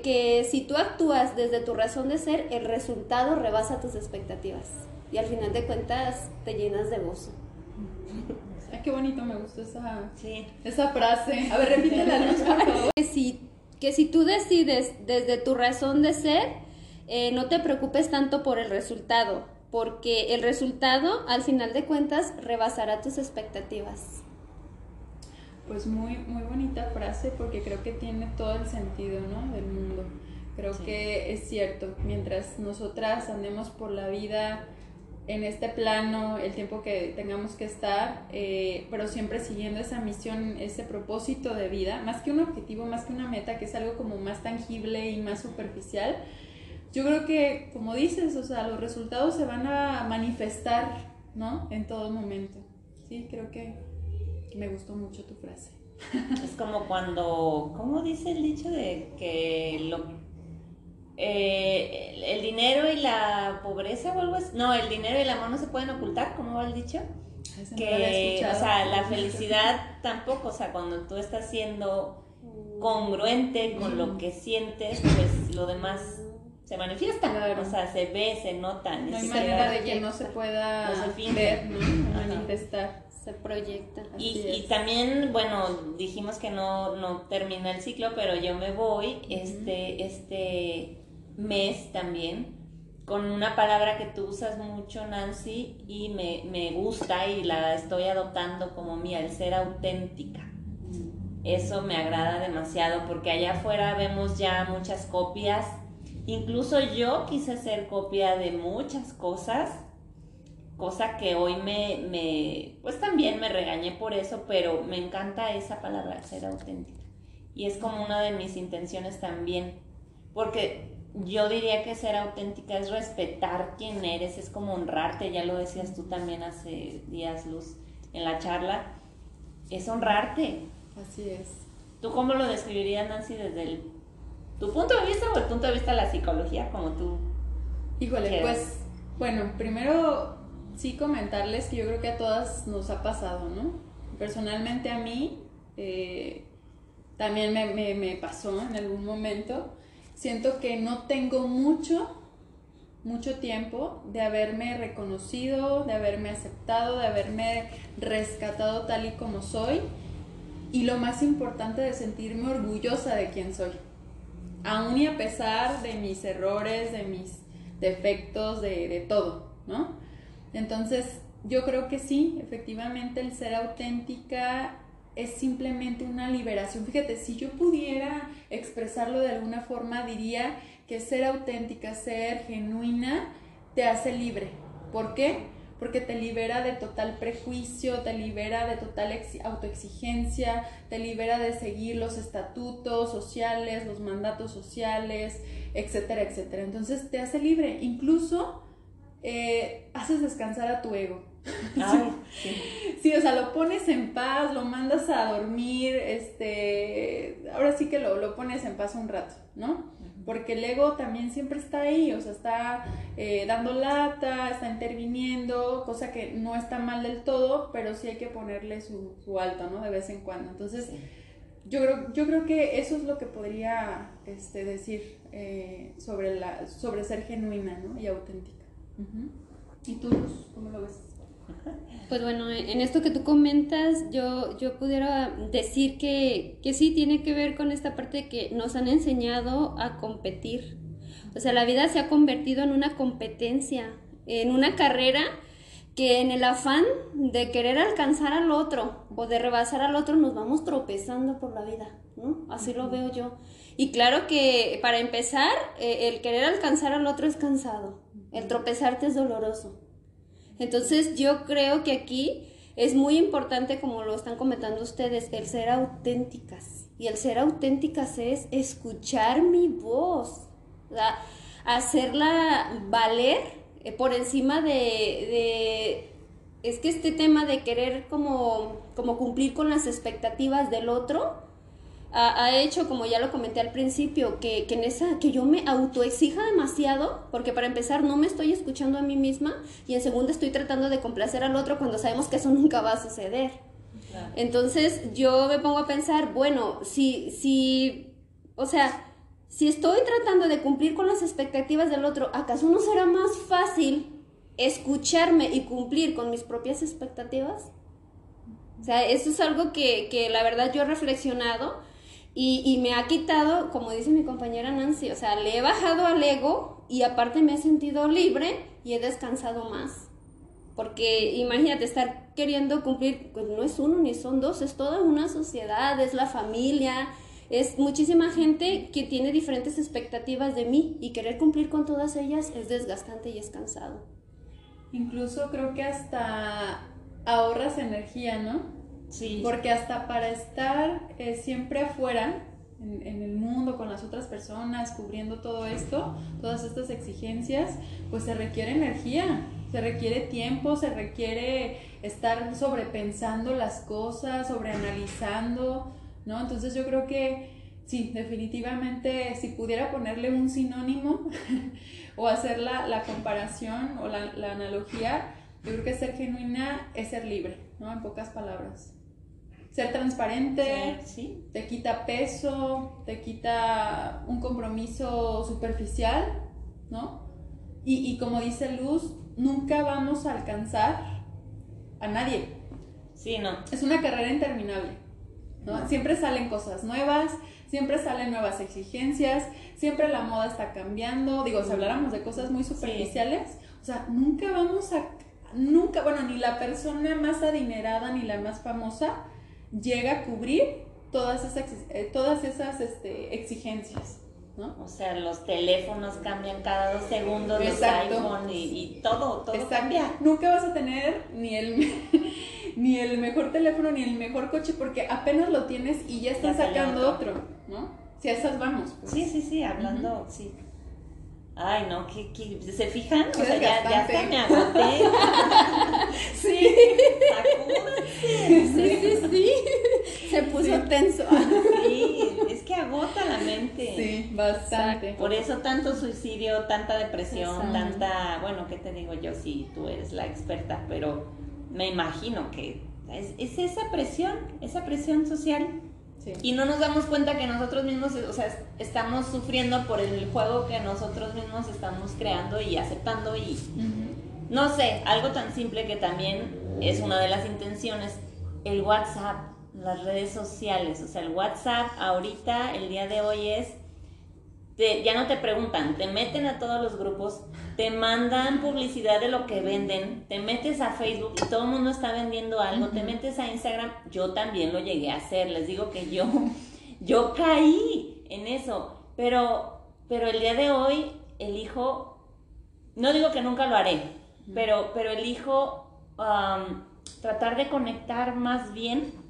que, si tú actúas desde tu razón de ser, el resultado rebasa tus expectativas. Y al final de cuentas te llenas de gozo. Ay, qué bonito, me gustó esa, esa frase. A ver, repítela, Luz, por favor. Que si, que si tú decides desde tu razón de ser, eh, no te preocupes tanto por el resultado, porque el resultado, al final de cuentas, rebasará tus expectativas. Pues muy, muy bonita frase porque creo que tiene todo el sentido ¿no? del mundo. Creo que es cierto, mientras nosotras andemos por la vida en este plano, el tiempo que tengamos que estar, eh, pero siempre siguiendo esa misión, ese propósito de vida, más que un objetivo, más que una meta, que es algo como más tangible y más superficial, yo creo que, como dices, o sea, los resultados se van a manifestar, ¿no? En todo momento. Sí, creo que me gustó mucho tu frase. Es como cuando, ¿cómo dice el dicho de que lo, eh, el, dinero y la pobreza o algo así? No, el dinero y el amor no se pueden ocultar, ¿cómo va el dicho? que, o sea, la felicidad tampoco, o sea, cuando tú estás siendo congruente con lo que sientes, pues lo demás se manifiesta, o sea, se ve, se nota. No hay manera de que no se pueda ver, manifestar. Se proyecta. Y, también, bueno, dijimos que no, no termina el ciclo, pero yo me voy este, este mes también con una palabra que tú usas mucho, Nancy, y me, me gusta y la estoy adoptando como mía, el ser auténtica. Eso me agrada demasiado porque allá afuera vemos ya muchas copias. Incluso yo quise ser copia de muchas cosas cosa que hoy me, me, pues también me regañé por eso, pero me encanta esa palabra, ser auténtica. Y es como una de mis intenciones también, porque yo diría que ser auténtica es respetar quién eres, es como honrarte, ya lo decías tú también hace días, Luz, en la charla, es honrarte. Así es. ¿Tú cómo lo describirías, Nancy, desde el, tu punto de vista o el punto de vista de la psicología, como tú? Híjole, pues, bueno, primero sí comentarles que yo creo que a todas nos ha pasado, ¿no? Personalmente a mí eh, también me, pasó en algún momento. Siento que no tengo mucho, mucho tiempo de haberme reconocido, de haberme aceptado, de haberme rescatado tal y como soy. Y lo más importante de sentirme orgullosa de quién soy. Aún y a pesar de mis errores, de mis defectos, de, de todo, ¿no? Entonces, yo creo que sí, efectivamente el ser auténtica es simplemente una liberación. Fíjate, si yo pudiera expresarlo de alguna forma, diría que ser auténtica, ser genuina, te hace libre. ¿Por qué? Porque te libera de total prejuicio, te libera de total autoexigencia, te libera de seguir los estatutos sociales, los mandatos sociales, etcétera, etcétera. Entonces te hace libre. Incluso eh, haces descansar a tu ego. sí. o sea, lo pones en paz, lo mandas a dormir, este, ahora sí que lo, lo pones en paz un rato, ¿no? Porque el ego también siempre está ahí, o sea, está eh, dando lata, está interviniendo, cosa que no está mal del todo, pero sí hay que ponerle su, su alto, ¿no? De vez en cuando. Entonces, yo, creo, yo creo que eso es lo que podría este, decir eh, sobre, la, sobre ser genuina, ¿no? Y auténtica. ¿Y tú, cómo lo ves? Pues bueno, en esto que tú comentas, yo, yo pudiera decir que, que sí tiene que ver con esta parte de que nos han enseñado a competir. O sea, la vida se ha convertido en una competencia, en una carrera que en el afán de querer alcanzar al otro o de rebasar al otro nos vamos tropezando por la vida, ¿no? Así lo veo yo. Y claro que para empezar, eh, el querer alcanzar al otro es cansado. El tropezarte es doloroso. Entonces yo creo que aquí es muy importante, como lo están comentando ustedes, el ser auténticas. Y el ser auténticas es escuchar mi voz, hacerla valer eh, por encima de, Es que este tema de querer como, como cumplir con las expectativas del otro, ha, hecho, como ya lo comenté al principio, que, que, en esa, que yo me autoexija demasiado, porque para empezar no me estoy escuchando a mí misma y en segundo estoy tratando de complacer al otro cuando sabemos que eso nunca va a suceder. Entonces yo me pongo a pensar, bueno, si, si, o sea, si estoy tratando de cumplir con las expectativas del otro, ¿acaso no será más fácil escucharme y cumplir con mis propias expectativas? O sea, eso es algo que, que la verdad yo he reflexionado y, me ha quitado, como dice mi compañera Nancy, o sea, le he bajado al ego y aparte me he sentido libre y he descansado más. Porque imagínate estar queriendo cumplir, pues no es uno ni son dos, es toda una sociedad, es la familia, es muchísima gente que tiene diferentes expectativas de mí y querer cumplir con todas ellas es desgastante y es cansado. Incluso creo que hasta ahorras energía, ¿no? Porque hasta para estar eh, siempre afuera, en, el mundo, con las otras personas, cubriendo todo esto, todas estas exigencias, pues se requiere energía, se requiere tiempo, se requiere estar sobrepensando las cosas, sobreanalizando, ¿no? Entonces yo creo que sí, definitivamente si pudiera ponerle un sinónimo o hacer la, comparación o la, la analogía, yo creo que ser genuina es ser libre, ¿no? En pocas palabras. Ser transparente, Sí, sí. te quita peso, te quita un compromiso superficial, ¿no? Y, y como dice Luz, nunca vamos a alcanzar a nadie. Sí, no. Es una carrera interminable. ¿no? Siempre salen cosas nuevas, siempre salen nuevas exigencias, siempre la moda está cambiando. Digo, si habláramos de cosas muy superficiales, o sea, nunca vamos a, nunca, bueno, ni la persona más adinerada ni la más famosa llega a cubrir todas esas, eh, todas esas este, exigencias. ¿No? O sea, los teléfonos cambian cada dos segundos, Exacto. los iPhone y, y todo, todo Exacto. cambia. Nunca vas a tener ni el, ni el mejor teléfono ni el mejor coche porque apenas lo tienes y ya están Ya sacando otro. otro, ¿no? Si a esas vamos. pues. Sí, sí, sí, hablando, sí. Ay, no, ¿qué, qué, se fijan? O sea, ya, ya hasta me agoté. Sí, sí, sí, sí. Se puso Sí. tenso. Sí, es que agota la mente. Sí, bastante. Por eso tanto suicidio, tanta depresión, Exacto. tanta, bueno, ¿qué te digo yo? Sí, tú eres la experta, pero me imagino que es, es esa presión, esa presión social. Sí. Y no nos damos cuenta que nosotros mismos, o sea, es- estamos sufriendo por el juego que nosotros mismos estamos creando y aceptando y no sé, algo tan simple que también es una de las intenciones, el WhatsApp, las redes sociales, o sea, el WhatsApp ahorita, el día de hoy es, te- ya no te preguntan, te meten a todos los grupos, te mandan publicidad de lo que venden, te metes a Facebook y todo el mundo está vendiendo algo, te metes a Instagram, yo también lo llegué a hacer, les digo que yo, yo caí en eso, pero, pero el día de hoy elijo, no digo que nunca lo haré, pero, pero elijo tratar de conectar más bien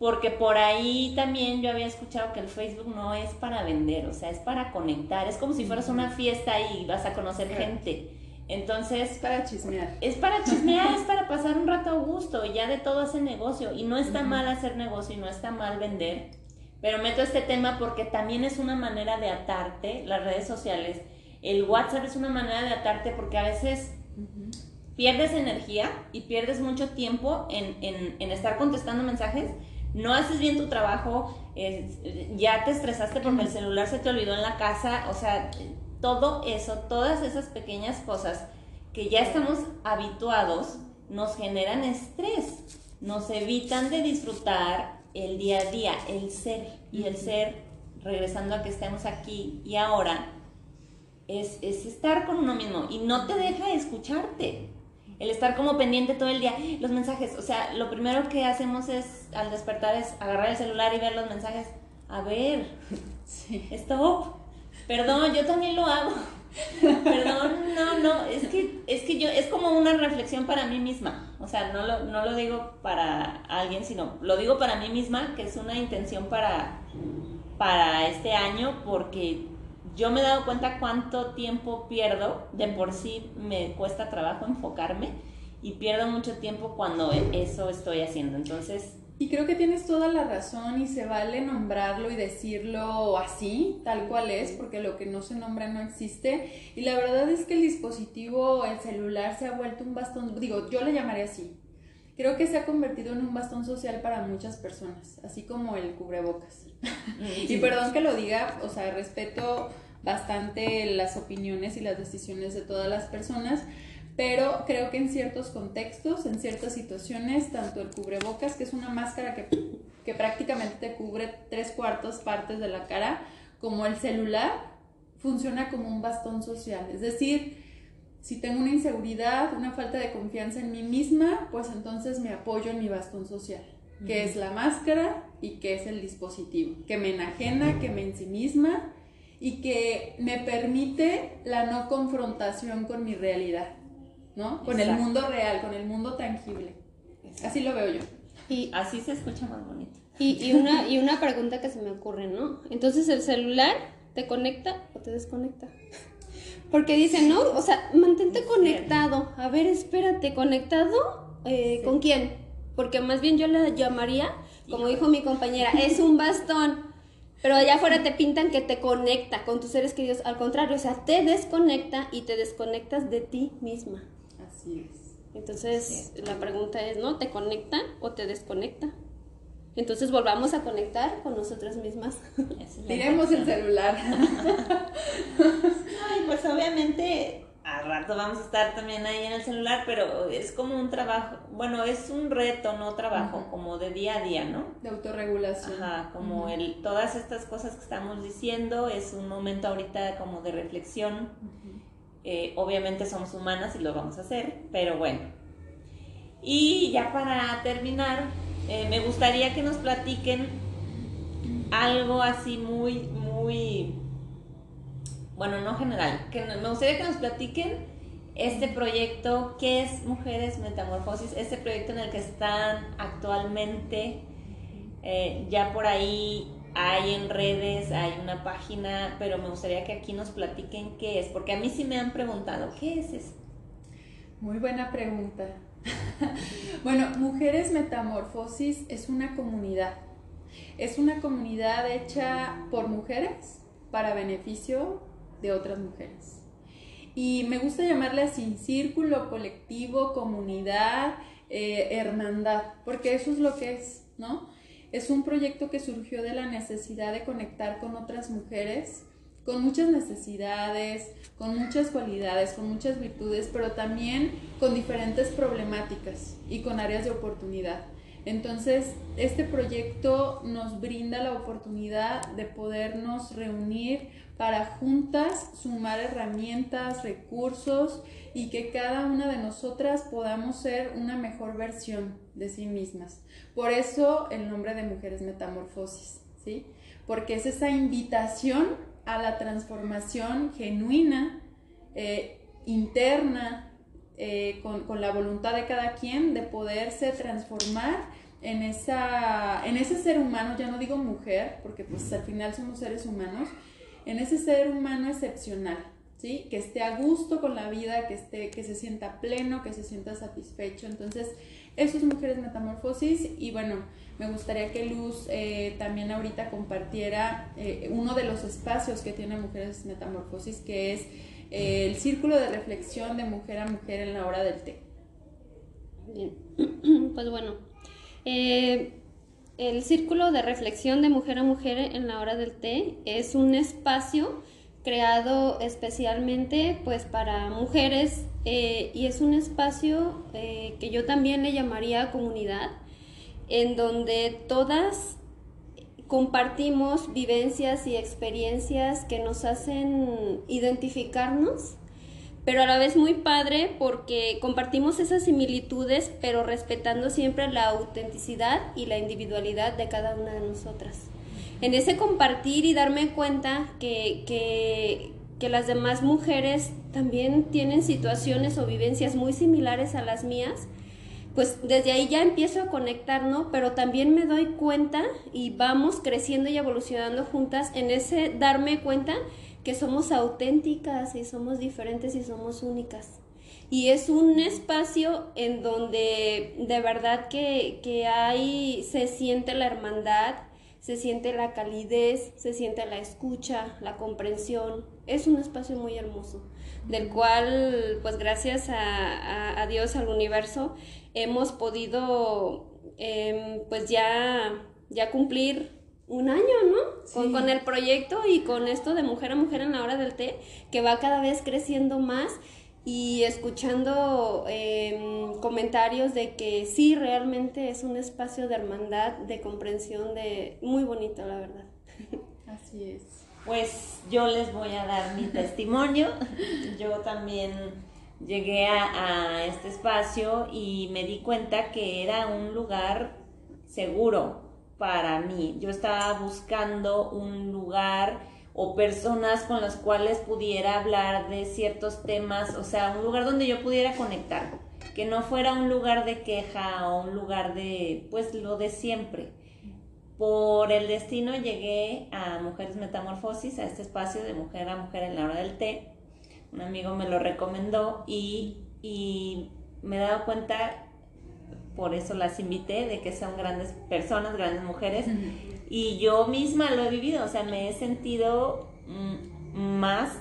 porque por ahí también yo había escuchado que el Facebook no es para vender, o sea, es para conectar. Es como si fueras una fiesta y vas a conocer Claro. gente. Es Entonces, para chismear. es para chismear, es para pasar un rato a gusto y ya de todo hace negocio. Y no está mal hacer negocio y no está mal vender. Pero meto este tema porque también es una manera de atarte, las redes sociales. El WhatsApp es una manera de atarte porque a veces pierdes energía y pierdes mucho tiempo en, en- en estar contestando mensajes, no haces bien tu trabajo, eh, ya te estresaste porque el celular se te olvidó en la casa, o sea, todo eso, todas esas pequeñas cosas que ya estamos habituados nos generan estrés, nos evitan de disfrutar el día a día, el ser y el ser, regresando a que estemos aquí y ahora, es, es estar con uno mismo y no te deja escucharte. El estar como pendiente todo el día, los mensajes, o sea, lo primero que hacemos es al despertar es agarrar el celular y ver los mensajes. A ver, Sí. stop. Perdón, yo también lo hago. Perdón, no, no, es que es que yo es como una reflexión para mí misma. O sea, no lo, no lo digo para alguien, sino lo digo para mí misma, que es una intención para para este año porque yo me he dado cuenta cuánto tiempo pierdo, de por sí me cuesta trabajo enfocarme y pierdo mucho tiempo cuando eso estoy haciendo. Entonces, Y creo que tienes toda la razón y se vale nombrarlo y decirlo así, tal cual es, porque lo que no se nombra no existe. Y la verdad es que el dispositivo, el celular, se ha vuelto un bastón, digo, yo le llamaré así. Creo que se ha convertido en un bastón social para muchas personas, así como el cubrebocas. Y perdón que lo diga, o sea, respeto bastante las opiniones y las decisiones de todas las personas, pero creo que en ciertos contextos, en ciertas situaciones, tanto el cubrebocas, que es una máscara que, que prácticamente te cubre tres cuartos partes de la cara, como el celular, funciona como un bastón social. Es decir, si tengo una inseguridad, una falta de confianza en mí misma, pues entonces me apoyo en mi bastón social, que es la máscara y que es el dispositivo, que me enajena, que me ensimisma y que me permite la no confrontación con mi realidad, ¿no? Con el mundo real, con el mundo tangible. Así lo veo yo. Y, Así se escucha más bonito. y, y una, y una pregunta que se me ocurre, ¿no? Entonces, ¿el celular te conecta o te desconecta? Porque dicen, ¿no? O sea, mantente conectado. A ver, espérate, ¿conectado? Eh, Sí. ¿Con quién? Porque más bien yo le llamaría, como dijo mi compañera, es un bastón. Pero allá afuera te pintan que te conecta con tus seres queridos. Al contrario, o sea, te desconecta y te desconectas de ti misma. Así es. Entonces, la pregunta es, ¿no? ¿Te conecta o te desconecta? Entonces volvamos a conectar con nosotras mismas. Tiremos el celular. Ay, pues obviamente al rato vamos a estar también ahí en el celular, pero es como un trabajo, bueno, es un reto, no trabajo, como de día a día, ¿no? De autorregulación. Ajá, como el, todas estas cosas que estamos diciendo, es un momento ahorita como de reflexión. Eh, obviamente somos humanas y lo vamos a hacer, pero bueno. Y ya para terminar, eh, me gustaría que nos platiquen algo así muy, muy, bueno, no general, que me gustaría que nos platiquen este proyecto, ¿qué es Mujeres Metamorfosis? Este proyecto en el que están actualmente, eh, ya por ahí hay en redes, hay una página, pero me gustaría que aquí nos platiquen qué es, porque a mí sí me han preguntado, ¿qué es eso? Muy buena pregunta. bueno, Mujeres Metamorfosis es una comunidad. Es una comunidad hecha por mujeres para beneficio de otras mujeres. Y me gusta llamarle así, círculo colectivo, comunidad, eh, hermandad, porque eso es lo que es, ¿no? Es un proyecto que surgió de la necesidad de conectar con otras mujeres con muchas necesidades, con muchas cualidades, con muchas virtudes, pero también con diferentes problemáticas y con áreas de oportunidad. Entonces, este proyecto nos brinda la oportunidad de podernos reunir para juntas sumar herramientas, recursos y que cada una de nosotras podamos ser una mejor versión de sí mismas. Por eso el nombre de Mujeres Metamorfosis, ¿sí? Porque es esa invitación a la transformación genuina, eh, interna, eh, con, la voluntad de cada quien de poderse transformar en, esa, en ese ser humano, ya no digo mujer, porque pues al final somos seres humanos, en ese ser humano excepcional, ¿sí? Que esté a gusto con la vida, que, esté, que se sienta pleno, que se sienta satisfecho. Entonces, eso es Mujeres Metamorfosis y bueno, me gustaría que Luz eh, también ahorita compartiera eh, uno de los espacios que tiene Mujeres Metamorfosis, que es eh, el círculo de reflexión de mujer a mujer en la hora del té. Bien, pues bueno, el círculo de reflexión de mujer a mujer en la hora del té es un espacio creado especialmente pues para mujeres y es un espacio que yo también le llamaría comunidad en donde todas compartimos vivencias y experiencias que nos hacen identificarnos, pero a la vez muy padre porque compartimos esas similitudes, pero respetando siempre la autenticidad y la individualidad de cada una de nosotras. En ese compartir y darme cuenta que, que, que las demás mujeres también tienen situaciones o vivencias muy similares a las mías, pues desde ahí ya empiezo a conectar, ¿no? Pero también me doy cuenta y vamos creciendo y evolucionando juntas en ese darme cuenta que somos auténticas y somos diferentes y somos únicas. Y es un espacio en donde de verdad que, que hay, se siente la hermandad, se siente la calidez, se siente la escucha, la comprensión. Es un espacio muy hermoso, del cual, pues gracias a, a Dios, al universo, hemos podido em, pues ya, ya cumplir un año, ¿no? Con, el proyecto y con esto de mujer a mujer en la hora del té, que va cada vez creciendo más y escuchando em, comentarios de que sí, realmente es un espacio de hermandad, de comprensión, de muy bonito, la verdad. Así es. Pues yo les voy a dar mi testimonio. Yo también llegué a, este espacio y me di cuenta que era un lugar seguro para mí. Yo estaba buscando un lugar o personas con las cuales pudiera hablar de ciertos temas, o sea, un lugar donde yo pudiera conectar, que no fuera un lugar de queja o un lugar de, pues, lo de siempre. Por el destino llegué a Mujeres Metamorfosis, a este espacio de mujer a mujer en la hora del té, un amigo me lo recomendó y, me he dado cuenta, por eso las invité, de que son grandes personas, grandes mujeres, y yo misma lo he vivido, o sea, me he sentido mm, más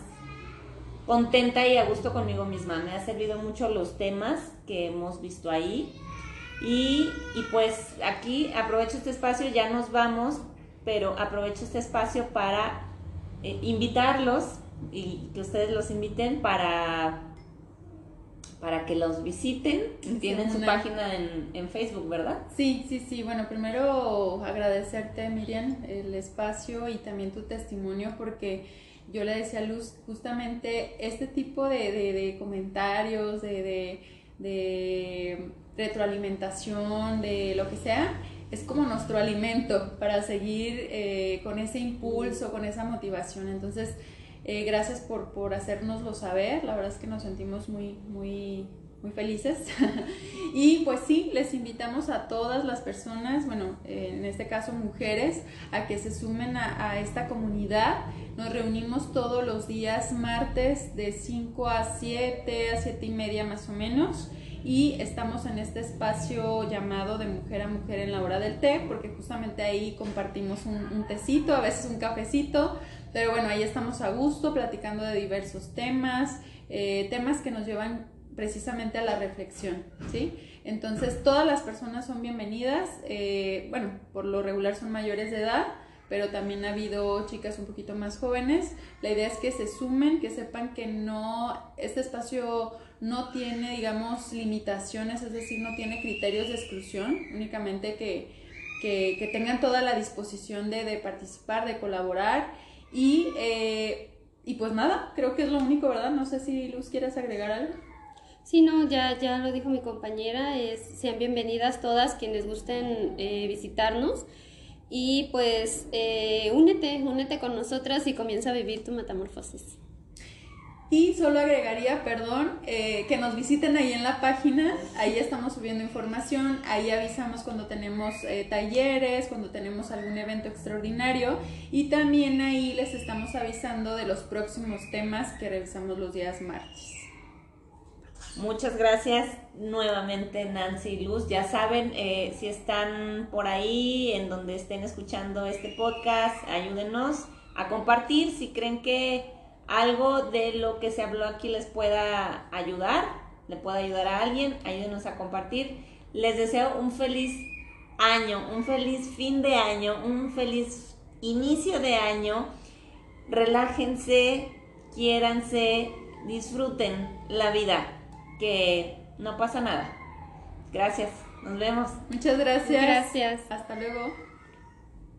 contenta y a gusto conmigo misma. Me ha servido mucho los temas que hemos visto ahí. Y, y pues aquí aprovecho este espacio, ya nos vamos, pero aprovecho este espacio para eh, invitarlos y que ustedes los inviten para para que los visiten. Tienen su página en, en, Facebook, ¿verdad? Sí, sí, sí. Bueno, primero agradecerte, Miriam, el espacio y también tu testimonio, porque yo le decía a Luz, justamente este tipo de, de, comentarios, de, de, retroalimentación, de lo que sea, es como nuestro alimento para seguir eh, con ese impulso, con esa motivación. Entonces, eh, gracias por, por hacérnoslo saber, la verdad es que nos sentimos muy, muy, muy felices. y pues sí, les invitamos a todas las personas, bueno, en este caso mujeres, a que se sumen a, a, esta comunidad. Nos reunimos todos los días martes de 5 a 7, a 7 y media más o menos. Y estamos en este espacio llamado de mujer a mujer en la hora del té, porque justamente ahí compartimos un, un tecito, a veces un cafecito, pero bueno, ahí estamos a gusto platicando de diversos temas, eh, temas que nos llevan precisamente a la reflexión, ¿sí? Entonces, todas las personas son bienvenidas, eh, bueno, por lo regular son mayores de edad, pero también ha habido chicas un poquito más jóvenes. La idea es que se sumen, que sepan que no, este espacio no tiene, digamos, limitaciones, es decir, no tiene criterios de exclusión, únicamente que, que, que tengan toda la disposición de, de participar, de colaborar y, eh, y pues nada, creo que es lo único, ¿verdad? No sé si Luz quieres agregar algo. Sí, no, ya, ya lo dijo mi compañera, es, sean bienvenidas todas quienes gusten eh, visitarnos y pues eh, únete, únete con nosotras y comienza a vivir tu metamorfosis. Y solo agregaría, perdón, eh, que nos visiten ahí en la página, ahí estamos subiendo información, ahí avisamos cuando tenemos eh, talleres, cuando tenemos algún evento extraordinario y también ahí les estamos avisando de los próximos temas que revisamos los días martes. Muchas gracias nuevamente Nancy y Luz. Ya saben, eh, si están por ahí, en donde estén escuchando este podcast, ayúdenos a compartir si creen que algo de lo que se habló aquí les pueda ayudar, le pueda ayudar a alguien, ayúdenos a compartir. Les deseo un feliz año, un feliz fin de año, un feliz inicio de año. Relájense, quiéranse, disfruten la vida, que no pasa nada. Gracias, nos vemos. Muchas gracias. Gracias. Hasta luego.